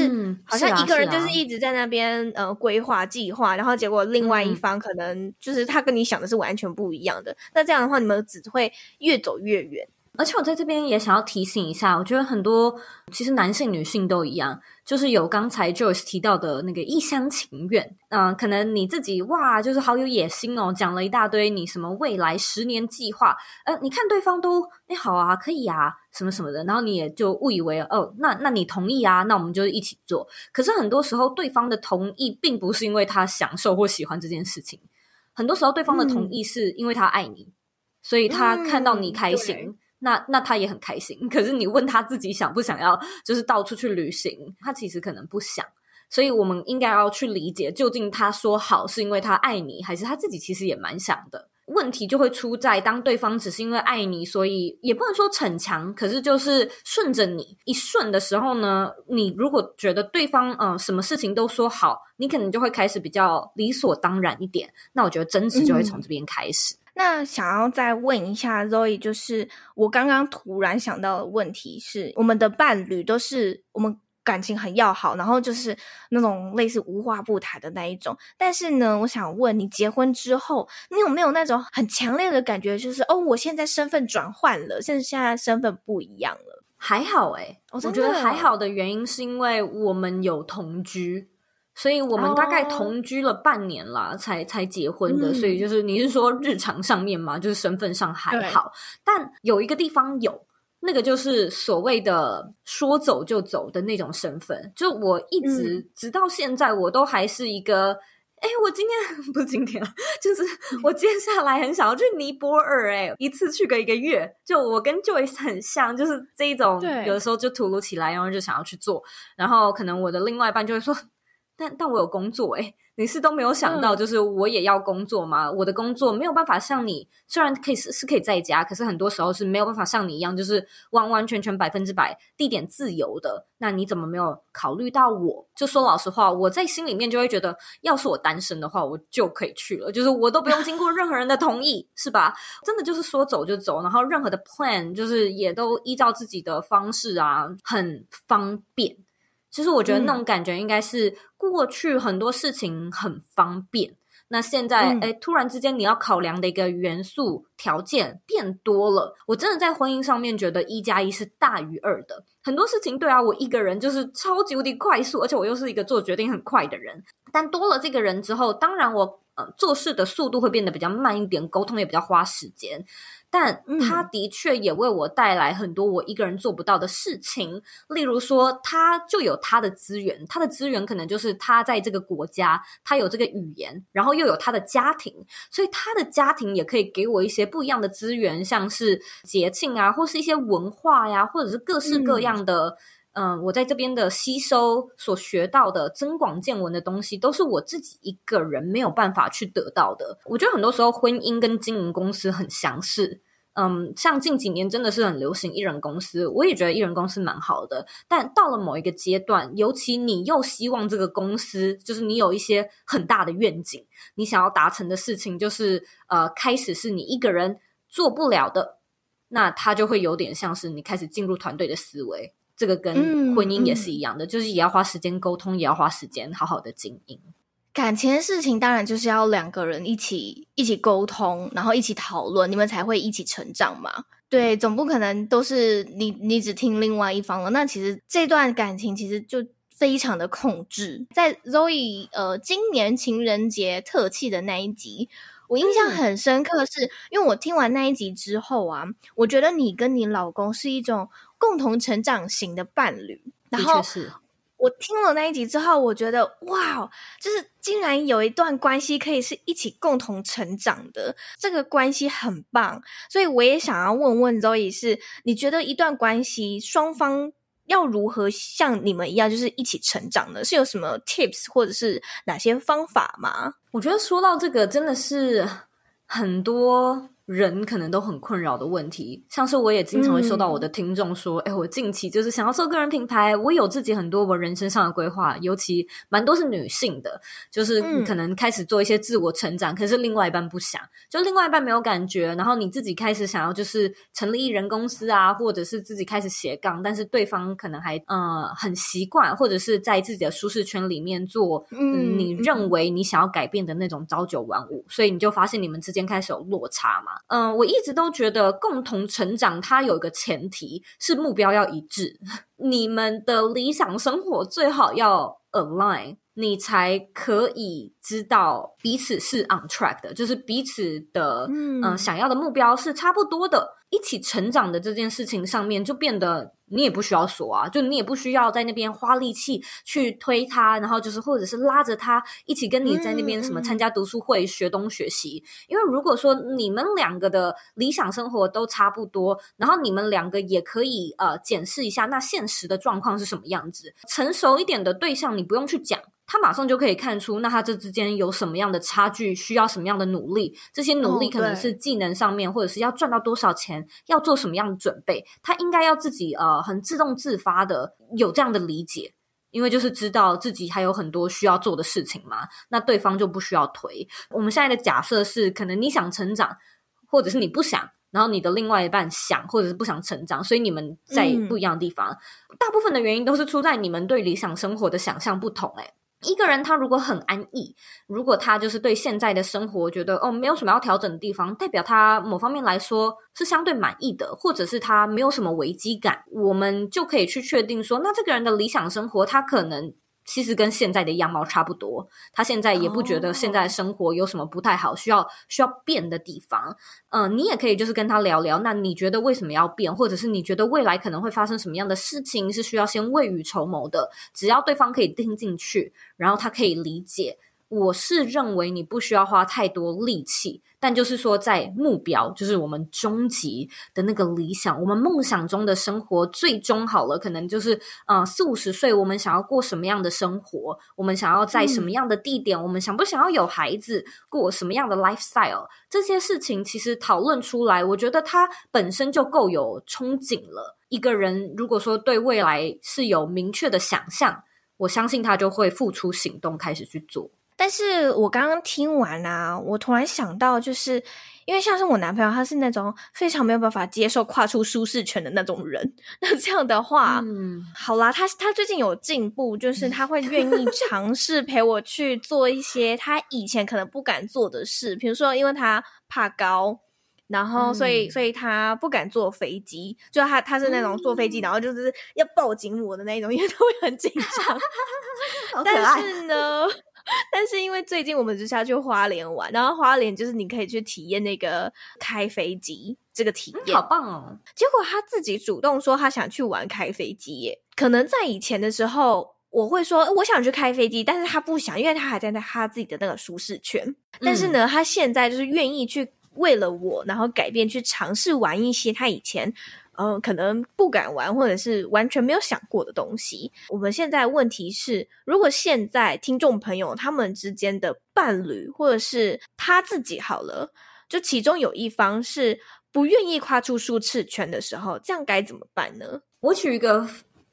A: 好像一个人就是一直在那边、嗯啊啊、呃规划计划，然后结果另外一方可能就是他跟你想的是完全不一样的。嗯、那这样的话，你们只会越走越远。
B: 而且我在这边也想要提醒一下，我觉得很多其实男性、女性都一样，就是有刚才 Joyce 提到的那个一厢情愿。嗯、呃，可能你自己哇，就是好有野心哦，讲了一大堆你什么未来十年计划。呃，你看对方都哎好啊，可以呀、啊，什么什么的，然后你也就误以为哦，那那你同意啊，那我们就一起做。可是很多时候，对方的同意并不是因为他享受或喜欢这件事情，很多时候对方的同意是因为他爱你，嗯、所以他看到你开心。嗯那那他也很开心，可是你问他自己想不想要，就是到处去旅行，他其实可能不想，所以我们应该要去理解，究竟他说好是因为他爱你，还是他自己其实也蛮想的。问题就会出在当对方只是因为爱你，所以也不能说逞强，可是就是顺着你一顺的时候呢，你如果觉得对方嗯、呃、什么事情都说好，你可能就会开始比较理所当然一点，那我觉得争执就会从这边开始。嗯
A: 那想要再问一下 Zoe，就是我刚刚突然想到的问题是，我们的伴侣都是我们感情很要好，然后就是那种类似无话不谈的那一种。但是呢，我想问你，结婚之后，你有没有那种很强烈的感觉，就是哦，我现在身份转换了，甚至现在身份不一样了？
B: 还好诶，我觉得还好的原因是因为我们有同居。所以我们大概同居了半年啦，oh. 才才结婚的。所以就是你是说日常上面嘛，就是身份上还好，但有一个地方有，那个就是所谓的说走就走的那种身份。就我一直、嗯、直到现在，我都还是一个，哎，我今天 不是今天，就是我接下来很想要去尼泊尔，哎，一次去个一个月。就我跟 Joyce 很像，就是这一种，有的时候就突如其来，然后就想要去做，然后可能我的另外一半就会说。但但我有工作诶，你是都没有想到，就是我也要工作吗？嗯、我的工作没有办法像你，虽然可以是是可以在家，可是很多时候是没有办法像你一样，就是完完全全百分之百地点自由的。那你怎么没有考虑到我？就说老实话，我在心里面就会觉得，要是我单身的话，我就可以去了，就是我都不用经过任何人的同意，是吧？真的就是说走就走，然后任何的 plan 就是也都依照自己的方式啊，很方便。其实我觉得那种感觉应该是过去很多事情很方便，嗯、那现在哎、嗯，突然之间你要考量的一个元素条件变多了。我真的在婚姻上面觉得一加一是大于二的。很多事情对啊，我一个人就是超级无敌快速，而且我又是一个做决定很快的人。但多了这个人之后，当然我呃做事的速度会变得比较慢一点，沟通也比较花时间。但他的确也为我带来很多我一个人做不到的事情，例如说，他就有他的资源，他的资源可能就是他在这个国家，他有这个语言，然后又有他的家庭，所以他的家庭也可以给我一些不一样的资源，像是节庆啊，或是一些文化呀，或者是各式各样的，嗯，呃，我在这边的吸收所学到的增广见闻的东西，都是我自己一个人没有办法去得到的。我觉得很多时候婚姻跟经营公司很相似。嗯，像近几年真的是很流行一人公司，我也觉得一人公司蛮好的。但到了某一个阶段，尤其你又希望这个公司，就是你有一些很大的愿景，你想要达成的事情，就是呃，开始是你一个人做不了的，那它就会有点像是你开始进入团队的思维。这个跟婚姻也是一样的，就是也要花时间沟通，也要花时间好好的经营。
A: 感情的事情当然就是要两个人一起一起沟通，然后一起讨论，你们才会一起成长嘛。对，总不可能都是你你只听另外一方了。那其实这段感情其实就非常的控制。在 Zoe 呃今年情人节特气的那一集，我印象很深刻是，是、嗯、因为我听完那一集之后啊，我觉得你跟你老公是一种共同成长型的伴侣，然后是。我听了那一集之后，我觉得哇，就是竟然有一段关系可以是一起共同成长的，这个关系很棒。所以我也想要问问 Zoe，是你觉得一段关系双方要如何像你们一样，就是一起成长呢？是有什么 tips 或者是哪些方法吗？
B: 我觉得说到这个，真的是很多人可能都很困扰的问题，像是我也经常会收到我的听众说：“哎、嗯，我近期就是想要做个人品牌，我有自己很多我人生上的规划，尤其蛮多是女性的，就是可能开始做一些自我成长，嗯、可是另外一半不想，就另外一半没有感觉，然后你自己开始想要就是成立艺人公司啊，或者是自己开始斜杠，但是对方可能还呃很习惯，或者是在自己的舒适圈里面做，嗯，你认为你想要改变的那种朝九晚五，所以你就发现你们之间开始有落差嘛。”嗯、呃，我一直都觉得共同成长，它有一个前提是目标要一致。你们的理想生活最好要 align，你才可以知道彼此是 on track 的，就是彼此的嗯、呃、想要的目标是差不多的。一起成长的这件事情上面，就变得你也不需要说啊，就你也不需要在那边花力气去推他，然后就是或者是拉着他一起跟你在那边什么参加读书会、学东学西。因为如果说你们两个的理想生活都差不多，然后你们两个也可以呃检视一下那现实的状况是什么样子，成熟一点的对象你不用去讲。他马上就可以看出，那他这之间有什么样的差距，需要什么样的努力？这些努力可能是技能上面，或者是要赚到多少钱，要做什么样的准备？他应该要自己呃很自动自发的有这样的理解，因为就是知道自己还有很多需要做的事情嘛。那对方就不需要推。我们现在的假设是，可能你想成长，或者是你不想，然后你的另外一半想，或者是不想成长，所以你们在不一样的地方。嗯、大部分的原因都是出在你们对理想生活的想象不同、欸，诶一个人他如果很安逸，如果他就是对现在的生活觉得哦没有什么要调整的地方，代表他某方面来说是相对满意的，或者是他没有什么危机感，我们就可以去确定说，那这个人的理想生活他可能。其实跟现在的样貌差不多，他现在也不觉得现在生活有什么不太好，需要需要变的地方。嗯、呃，你也可以就是跟他聊聊，那你觉得为什么要变，或者是你觉得未来可能会发生什么样的事情，是需要先未雨绸缪的。只要对方可以听进去，然后他可以理解。我是认为你不需要花太多力气，但就是说，在目标，就是我们终极的那个理想，我们梦想中的生活，最终好了，可能就是呃四五十岁，我们想要过什么样的生活？我们想要在什么样的地点？嗯、我们想不想要有孩子？过什么样的 lifestyle？这些事情其实讨论出来，我觉得它本身就够有憧憬了。一个人如果说对未来是有明确的想象，我相信他就会付出行动，开始去做。
A: 但是我刚刚听完啊，我突然想到，就是因为像是我男朋友，他是那种非常没有办法接受跨出舒适圈的那种人。那这样的话，嗯，好啦，他他最近有进步，就是他会愿意尝试陪我去做一些他以前可能不敢做的事，比如说，因为他怕高，然后所以、嗯、所以他不敢坐飞机，就他他是那种坐飞机，嗯、然后就是要抱紧我的那种，因为他会很紧张。但是呢。但是因为最近我们就是要去花莲玩，然后花莲就是你可以去体验那个开飞机这个体验，
B: 好棒哦！
A: 结果他自己主动说他想去玩开飞机耶。可能在以前的时候，我会说我想去开飞机，但是他不想，因为他还在在他自己的那个舒适圈。但是呢，他现在就是愿意去为了我，然后改变，去尝试玩一些他以前。嗯，可能不敢玩，或者是完全没有想过的东西。我们现在问题是，如果现在听众朋友他们之间的伴侣，或者是他自己好了，就其中有一方是不愿意跨出舒适圈的时候，这样该怎么办呢？
B: 我举一个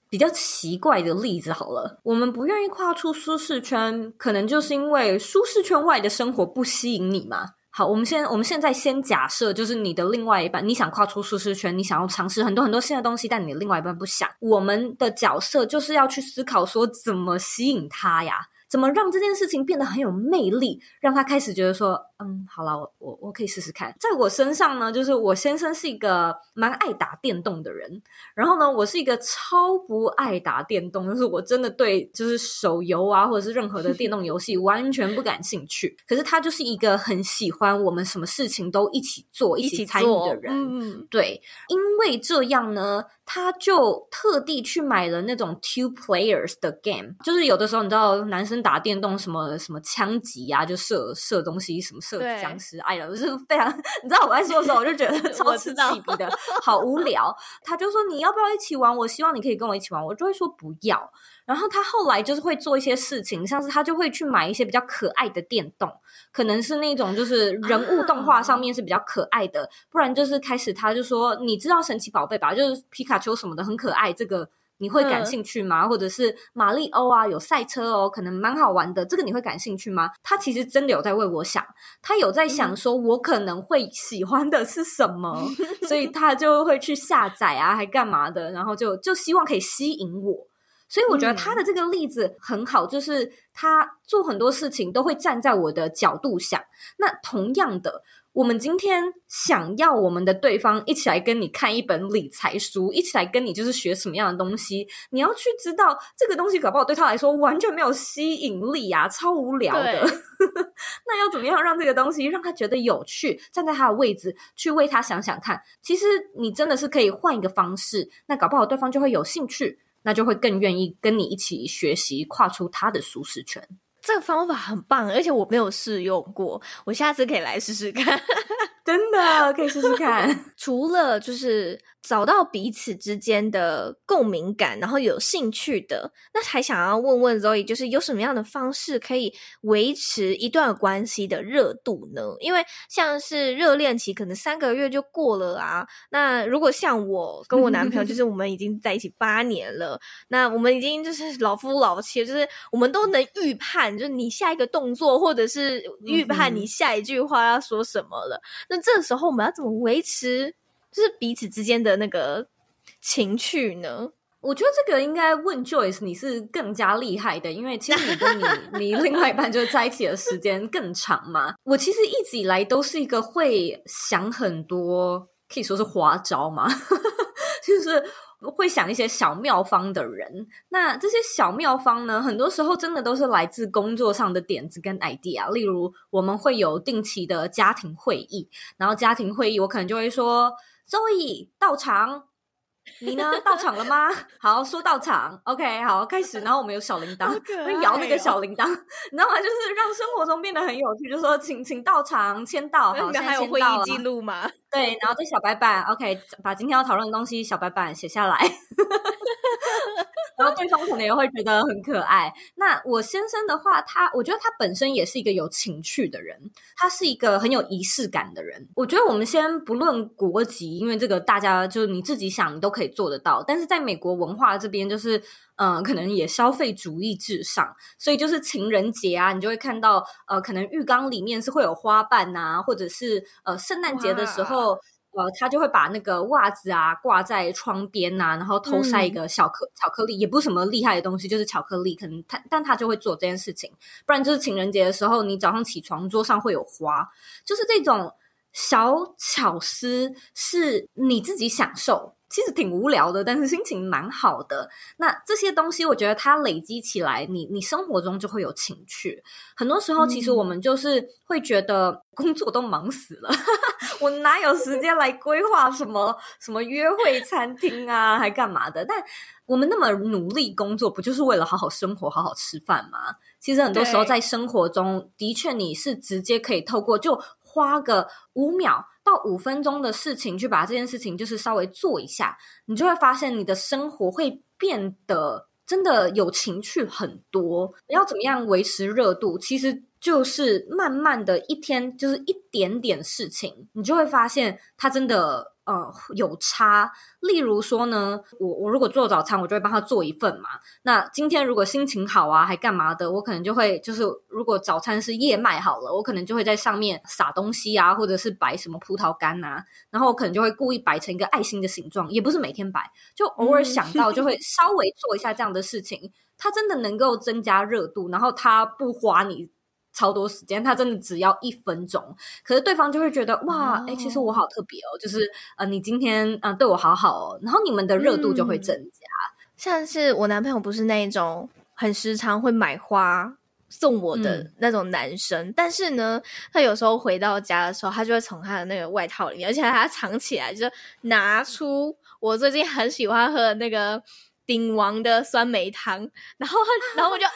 B: 比较奇怪的例子好了，我们不愿意跨出舒适圈，可能就是因为舒适圈外的生活不吸引你嘛。好，我们现我们现在先假设，就是你的另外一半，你想跨出舒适圈，你想要尝试很多很多新的东西，但你的另外一半不想。我们的角色就是要去思考说，怎么吸引他呀？怎么让这件事情变得很有魅力，让他开始觉得说，嗯，好了，我我我可以试试看。在我身上呢，就是我先生是一个蛮爱打电动的人，然后呢，我是一个超不爱打电动，就是我真的对就是手游啊，或者是任何的电动游戏完全不感兴趣。可是他就是一个很喜欢我们什么事情都一起做、一起参与的人。嗯，对，因为这样呢，他就特地去买了那种 two players 的 game，就是有的时候你知道男生打电动什么什么枪击啊，就射射东西，什么射僵尸，哎呀，就是非常，你知道我在说的时候，我就觉得 超刺激的，好无聊。他就说你要不要一起玩？我希望你可以跟我一起玩，我就会说不要。然后他后来就是会做一些事情，像是他就会去买一些比较可爱的电动，可能是那种就是人物动画上面是比较可爱的，啊、不然就是开始他就说，你知道神奇宝贝吧？就是皮卡丘什么的很可爱，这个你会感兴趣吗？嗯、或者是马里欧啊，有赛车哦，可能蛮好玩的，这个你会感兴趣吗？他其实真的有在为我想，他有在想说我可能会喜欢的是什么，嗯、所以 他就会去下载啊，还干嘛的，然后就就希望可以吸引我。所以我觉得他的这个例子很好，嗯、就是他做很多事情都会站在我的角度想。那同样的，我们今天想要我们的对方一起来跟你看一本理财书，一起来跟你就是学什么样的东西，你要去知道这个东西搞不好对他来说完全没有吸引力啊，超无聊的。对 那要怎么样让这个东西让他觉得有趣？站在他的位置去为他想想看，其实你真的是可以换一个方式，那搞不好对方就会有兴趣。那就会更愿意跟你一起学习，跨出他的舒适圈。
A: 这个方法很棒，而且我没有试用过，我下次可以来试试看。
B: 真的可以试试看。
A: 除了就是找到彼此之间的共鸣感，然后有兴趣的，那还想要问问 Zoe，就是有什么样的方式可以维持一段关系的热度呢？因为像是热恋期，可能三个月就过了啊。那如果像我跟我男朋友，就是 我们已经在一起八年了，那我们已经就是老夫老妻，就是我们都能预判，就是你下一个动作，或者是预判你下一句话要说什么了。那这时候我们要怎么维持，就是彼此之间的那个情趣呢？
B: 我觉得这个应该问 Joyce，你是更加厉害的，因为其实你跟你 你另外一半就是在一起的时间更长嘛。我其实一直以来都是一个会想很多，可以说是花招嘛，就是。会想一些小妙方的人，那这些小妙方呢，很多时候真的都是来自工作上的点子跟 idea。例如，我们会有定期的家庭会议，然后家庭会议我可能就会说周易到场。”你呢？到场了吗？好，说到场，OK，好，开始。然后我们有小铃铛，会摇那个小铃铛，你知道吗？就是让生活中变得很有趣。就说，请请到场，签到。好，现在
A: 还有会议记录吗？
B: 对，然后这小白板，OK，把今天要讨论的东西小白板写下来。然后对方可能也会觉得很可爱。那我先生的话，他我觉得他本身也是一个有情趣的人，他是一个很有仪式感的人。我觉得我们先不论国籍，因为这个大家就是你自己想，你都可以做得到。但是在美国文化这边，就是嗯、呃，可能也消费主义至上，所以就是情人节啊，你就会看到呃，可能浴缸里面是会有花瓣啊，或者是呃，圣诞节的时候。呃，他就会把那个袜子啊挂在窗边啊，然后偷塞一个小颗、嗯、巧克力，也不是什么厉害的东西，就是巧克力。可能他，但他就会做这件事情。不然就是情人节的时候，你早上起床桌上会有花，就是这种小巧思，是你自己享受。其实挺无聊的，但是心情蛮好的。那这些东西，我觉得它累积起来，你你生活中就会有情趣。很多时候，其实我们就是会觉得工作都忙死了，我哪有时间来规划什么什么约会餐厅啊，还干嘛的？但我们那么努力工作，不就是为了好好生活、好好吃饭吗？其实很多时候在生活中，的确你是直接可以透过就花个五秒。到五分钟的事情，去把这件事情就是稍微做一下，你就会发现你的生活会变得真的有情趣很多。要怎么样维持热度？其实就是慢慢的一天，就是一点点事情，你就会发现它真的。呃，有差。例如说呢，我我如果做早餐，我就会帮他做一份嘛。那今天如果心情好啊，还干嘛的，我可能就会就是，如果早餐是燕麦好了，我可能就会在上面撒东西啊，或者是摆什么葡萄干啊，然后我可能就会故意摆成一个爱心的形状，也不是每天摆，就偶尔想到就会稍微做一下这样的事情，嗯、它真的能够增加热度，然后它不花你。超多时间，他真的只要一分钟，可是对方就会觉得哇，哎、欸，其实我好特别哦，就是呃，你今天呃对我好好哦，然后你们的热度就会增加。
A: 嗯、像是我男朋友不是那一种很时常会买花送我的那种男生，嗯、但是呢，他有时候回到家的时候，他就会从他的那个外套里面，而且他藏起来，就拿出我最近很喜欢喝的那个鼎王的酸梅汤，然后 然后我就哦，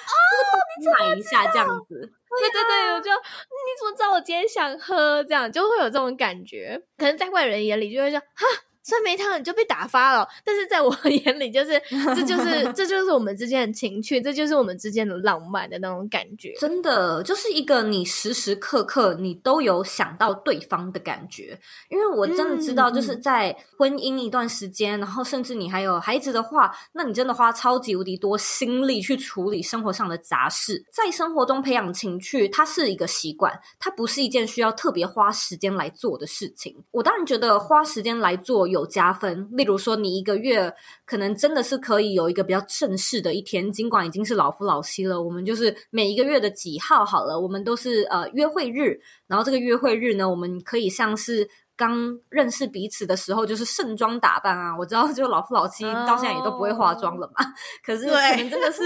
B: 你买一下这样子，
A: 对对对，我就你怎么知道我今天想喝？这样就会有这种感觉，可能在外人眼里就会说哈。酸梅汤你就被打发了，但是在我眼里，就是这就是 这就是我们之间的情趣，这就是我们之间的浪漫的那种感觉。
B: 真的就是一个你时时刻刻你都有想到对方的感觉。因为我真的知道，就是在婚姻一段时间，嗯、然后甚至你还有孩子的话，那你真的花超级无敌多心力去处理生活上的杂事。在生活中培养情趣，它是一个习惯，它不是一件需要特别花时间来做的事情。我当然觉得花时间来做有。有加分，例如说，你一个月可能真的是可以有一个比较正式的一天，尽管已经是老夫老妻了，我们就是每一个月的几号好了，我们都是呃约会日，然后这个约会日呢，我们可以像是刚认识彼此的时候，就是盛装打扮啊。我知道，就老夫老妻到现在也都不会化妆了嘛，哦、可是可能真的是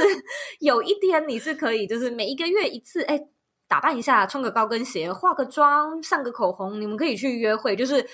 B: 有一天你是可以，就是每一个月一次，哎，打扮一下，穿个高跟鞋，化个妆，上个口红，你们可以去约会，就是。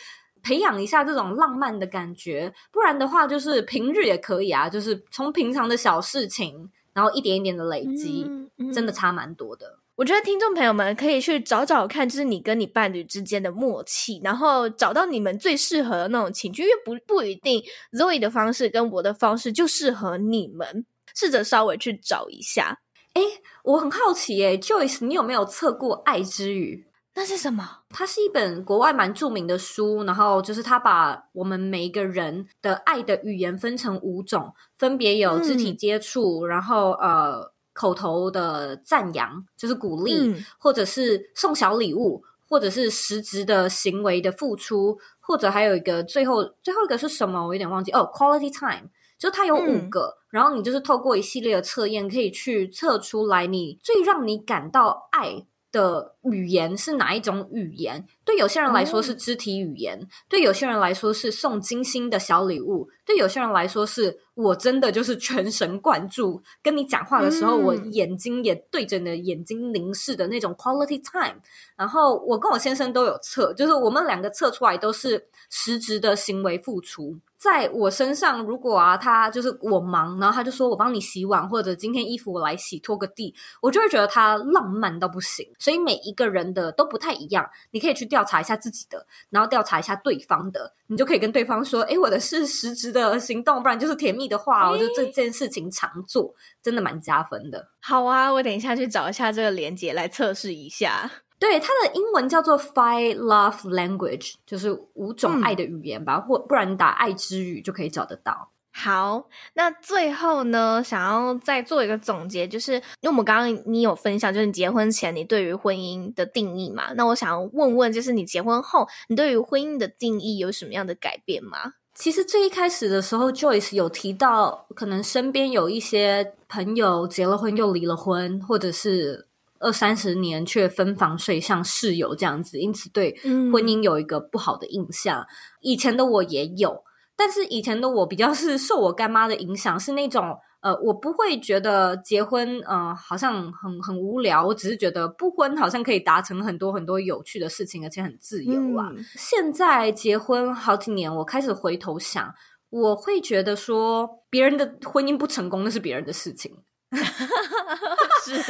B: 培养一下这种浪漫的感觉，不然的话，就是平日也可以啊。就是从平常的小事情，然后一点一点的累积，嗯嗯、真的差蛮多的。
A: 我觉得听众朋友们可以去找找看，就是你跟你伴侣之间的默契，然后找到你们最适合的那种情趣，因为不不一定 Zoe 的方式跟我的方式就适合你们，试着稍微去找一下。
B: 哎，我很好奇耶，Joyce，你有没有测过爱之语？
A: 那是什么？
B: 它是一本国外蛮著名的书，然后就是它把我们每一个人的爱的语言分成五种，分别有肢体接触，嗯、然后呃口头的赞扬，就是鼓励，嗯、或者是送小礼物，或者是实质的行为的付出，或者还有一个最后最后一个是什么？我有点忘记哦。Quality time，就它有五个，嗯、然后你就是透过一系列的测验，可以去测出来你最让你感到爱的语言是哪一种语言？对有些人来说是肢体语言，嗯、对有些人来说是送精心的小礼物，对有些人来说是我真的就是全神贯注跟你讲话的时候，嗯、我眼睛也对着你的眼睛凝视的那种 quality time。然后我跟我先生都有测，就是我们两个测出来都是实质的行为付出。在我身上，如果啊，他就是我忙，然后他就说我帮你洗碗，或者今天衣服我来洗，拖个地，我就会觉得他浪漫到不行。所以每一个人的都不太一样，你可以去调查一下自己的，然后调查一下对方的，你就可以跟对方说，哎，我的是实质的行动，不然就是甜蜜的话，我就这件事情常做，真的蛮加分的。
A: 好啊，我等一下去找一下这个连接来测试一下。
B: 对，它的英文叫做 Five Love Language，就是五种爱的语言吧，嗯、或不然你打爱之语就可以找得到。
A: 好，那最后呢，想要再做一个总结，就是因为我们刚刚你有分享，就是你结婚前你对于婚姻的定义嘛，那我想要问问，就是你结婚后，你对于婚姻的定义有什么样的改变吗？
B: 其实最一开始的时候，Joyce 有提到，可能身边有一些朋友结了婚又离了婚，或者是。二三十年却分房睡，像室友这样子，因此对婚姻有一个不好的印象。嗯、以前的我也有，但是以前的我比较是受我干妈的影响，是那种呃，我不会觉得结婚呃好像很很无聊，我只是觉得不婚好像可以达成很多很多有趣的事情，而且很自由啊。嗯、现在结婚好几年，我开始回头想，我会觉得说别人的婚姻不成功，那是别人的事情。
A: 是，就是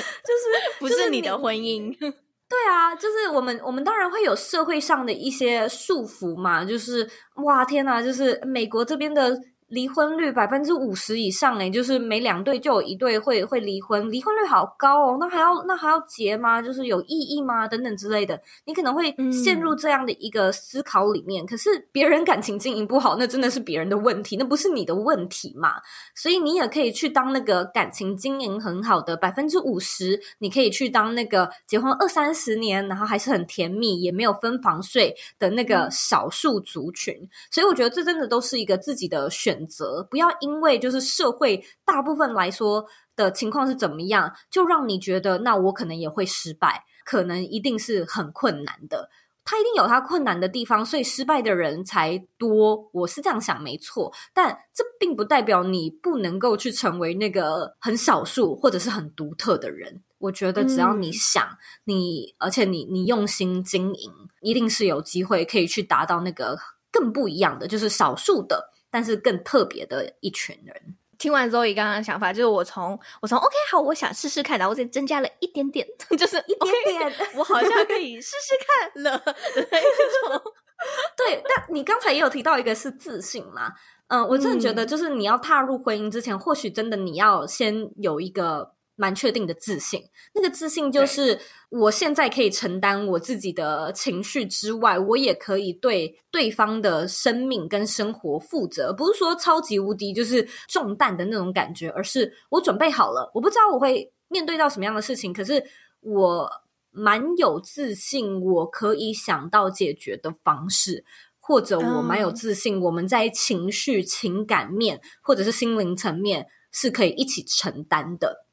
A: 不是你的婚姻？
B: 对啊，就是我们，我们当然会有社会上的一些束缚嘛。就是哇，天哪，就是美国这边的。离婚率百分之五十以上诶，就是每两对就有一对会会离婚，离婚率好高哦。那还要那还要结吗？就是有意义吗？等等之类的，你可能会陷入这样的一个思考里面。嗯、可是别人感情经营不好，那真的是别人的问题，那不是你的问题嘛。所以你也可以去当那个感情经营很好的百分之五十，你可以去当那个结婚二三十年，然后还是很甜蜜，也没有分房睡的那个少数族群。嗯、所以我觉得这真的都是一个自己的选。选择不要因为就是社会大部分来说的情况是怎么样，就让你觉得那我可能也会失败，可能一定是很困难的。他一定有他困难的地方，所以失败的人才多。我是这样想，没错。但这并不代表你不能够去成为那个很少数或者是很独特的人。我觉得只要你想，嗯、你而且你你用心经营，一定是有机会可以去达到那个更不一样的，就是少数的。但是更特别的一群人。
A: 听完 Zoe 刚刚的想法，就是我从我从 OK 好，我想试试看，然后我再增加了一点点，就是一点点，okay, 我好像可以试试看了。
B: 对，但你刚才也有提到一个是自信嘛？嗯、呃，我真的觉得，就是你要踏入婚姻之前，嗯、或许真的你要先有一个蛮确定的自信。那个自信就是，我现在可以承担我自己的情绪之外，我也可以对对方的生命跟生活负责。不是说超级无敌就是重担的那种感觉，而是我准备好了。我不知道我会面对到什么样的事情，可是我。蛮有自信，我可以想到解决的方式，或者我蛮有自信，我们在情绪、情感面或者是心灵层面是可以一起承担的。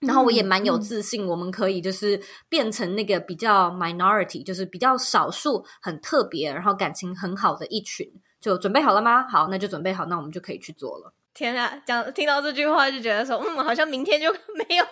B: 然后我也蛮有自信，我们可以就是变成那个比较 minority，就是比较少数、很特别，然后感情很好的一群。就准备好了吗？好，那就准备好，那我们就可以去做了。
A: 天啊，讲听到这句话就觉得说，嗯，好像明天就 没有。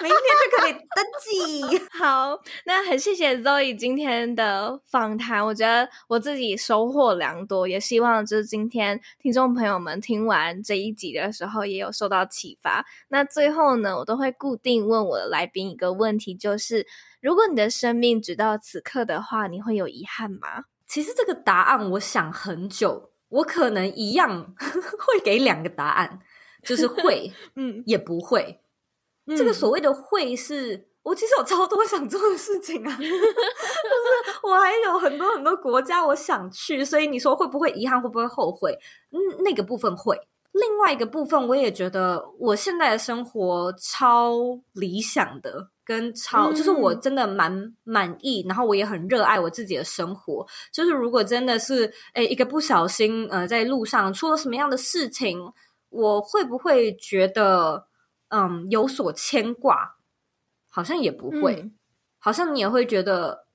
B: 明天就可以登记。
A: 好，那很谢谢 Zoe 今天的访谈，我觉得我自己收获良多，也希望就是今天听众朋友们听完这一集的时候也有受到启发。那最后呢，我都会固定问我的来宾一个问题，就是如果你的生命直到此刻的话，你会有遗憾吗？
B: 其实这个答案我想很久，我可能一样 会给两个答案，就是会，嗯，也不会。这个所谓的会是我其实有超多想做的事情啊，就是我还有很多很多国家我想去，所以你说会不会遗憾，会不会后悔？嗯，那个部分会。另外一个部分，我也觉得我现在的生活超理想的，跟超就是我真的蛮满意，然后我也很热爱我自己的生活。就是如果真的是诶一个不小心呃在路上出了什么样的事情，我会不会觉得？嗯，有所牵挂，好像也不会，嗯、好像你也会觉得，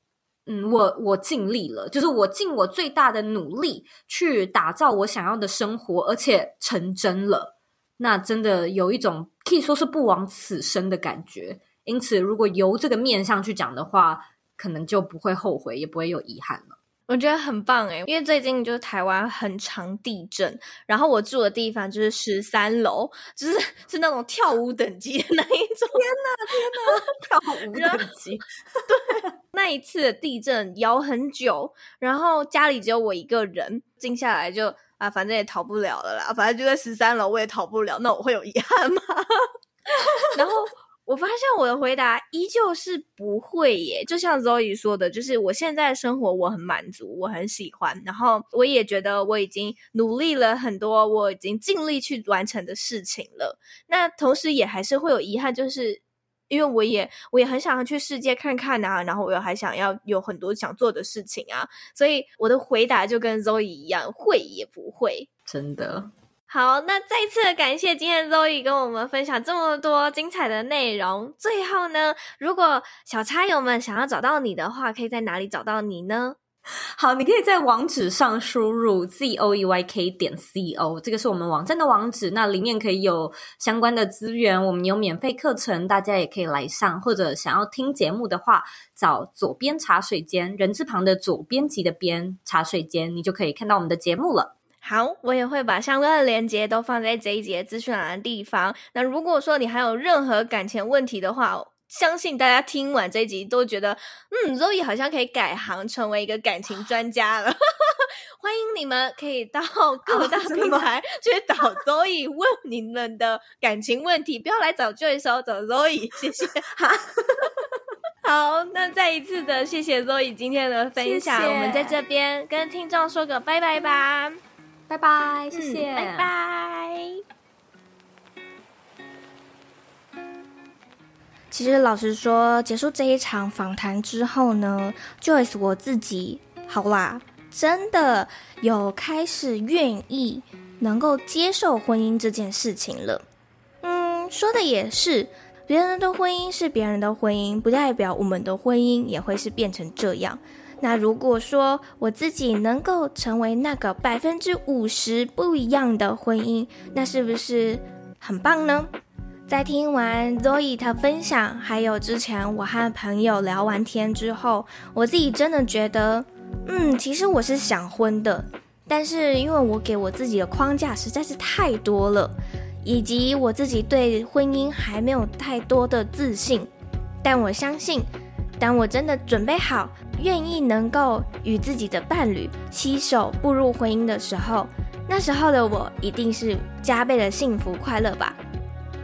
B: 嗯，我我尽力了，就是我尽我最大的努力去打造我想要的生活，而且成真了，那真的有一种可以说是不枉此生的感觉。因此，如果由这个面向去讲的话，可能就不会后悔，也不会有遗憾了。
A: 我觉得很棒诶，因为最近就是台湾很常地震，然后我住的地方就是十三楼，就是 是那种跳舞等级的那一种。
B: 天哪，天哪，跳舞等级。
A: 对，那一次的地震摇很久，然后家里只有我一个人，静下来就啊，反正也逃不了了啦，反正就在十三楼，我也逃不了，那我会有遗憾吗？然后。我发现我的回答依旧是不会耶，就像 Zoe 说的，就是我现在生活我很满足，我很喜欢，然后我也觉得我已经努力了很多，我已经尽力去完成的事情了。那同时也还是会有遗憾，就是因为我也我也很想要去世界看看啊，然后我又还想要有很多想做的事情啊，所以我的回答就跟 Zoe 一样，会也不会，
B: 真的。
A: 好，那再次感谢今天 Zoe 跟我们分享这么多精彩的内容。最后呢，如果小差友们想要找到你的话，可以在哪里找到你呢？
B: 好，你可以在网址上输入 z o e y k 点 c o，这个是我们网站的网址。那里面可以有相关的资源，我们有免费课程，大家也可以来上。或者想要听节目的话，找左边茶水间，人字旁的左编辑的边茶水间，你就可以看到我们的节目了。
A: 好，我也会把相关的链接都放在这一节资讯栏的地方。那如果说你还有任何感情问题的话，相信大家听完这一集都觉得，嗯，Zoe 好像可以改行成为一个感情专家了。欢迎你们可以到各大平台去找 Zoe 问你们的感情问题，不要来找 Joyce，找 Zoe，谢谢。好，那再一次的谢谢 Zoe 今天的分享，谢谢，我们在这边跟听众说个拜拜吧。
B: 拜拜，谢谢，
A: 嗯、拜拜。其实老实说，结束这一场访谈之后呢，Joyce 我自己好啦，真的有开始愿意能够接受婚姻这件事情了。嗯，说的也是，别人的婚姻是别人的婚姻，不代表我们的婚姻也会是变成这样。那如果说我自己能够成为那个百分之五十不一样的婚姻，那是不是很棒呢？在听完 Zoe 的分享，还有之前我和朋友聊完天之后，我自己真的觉得，嗯，其实我是想婚的，但是因为我给我自己的框架实在是太多了，以及我自己对婚姻还没有太多的自信。但我相信，当我真的准备好，愿意能够与自己的伴侣携手步入婚姻的时候，那时候的我一定是加倍的幸福快乐吧。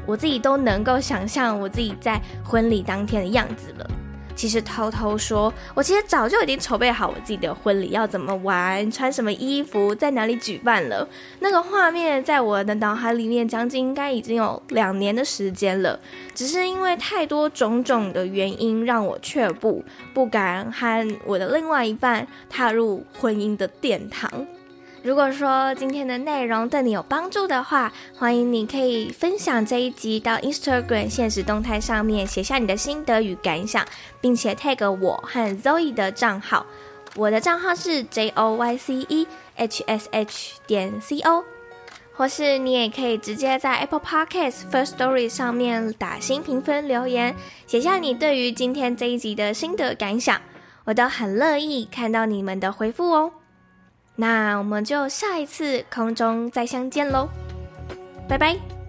A: 我自己都能够想象我自己在婚礼当天的样子了。其实偷偷说，我其实早就已经筹备好我自己的婚礼要怎么玩，穿什么衣服，在哪里举办了。那个画面在我的脑海里面，将近应该已经有两年的时间了。只是因为太多种种的原因，让我却步，不敢和我的另外一半踏入婚姻的殿堂。如果说今天的内容对你有帮助的话，欢迎你可以分享这一集到 Instagram 现实动态上面写下你的心得与感想，并且 tag 我和 Zoe 的账号，我的账号是 J O Y C E H S H 点 C O，或是你也可以直接在 Apple Podcast First Story 上面打星评分留言，写下你对于今天这一集的心得感想，我都很乐意看到你们的回复哦。那我们就下一次空中再相见喽，拜拜。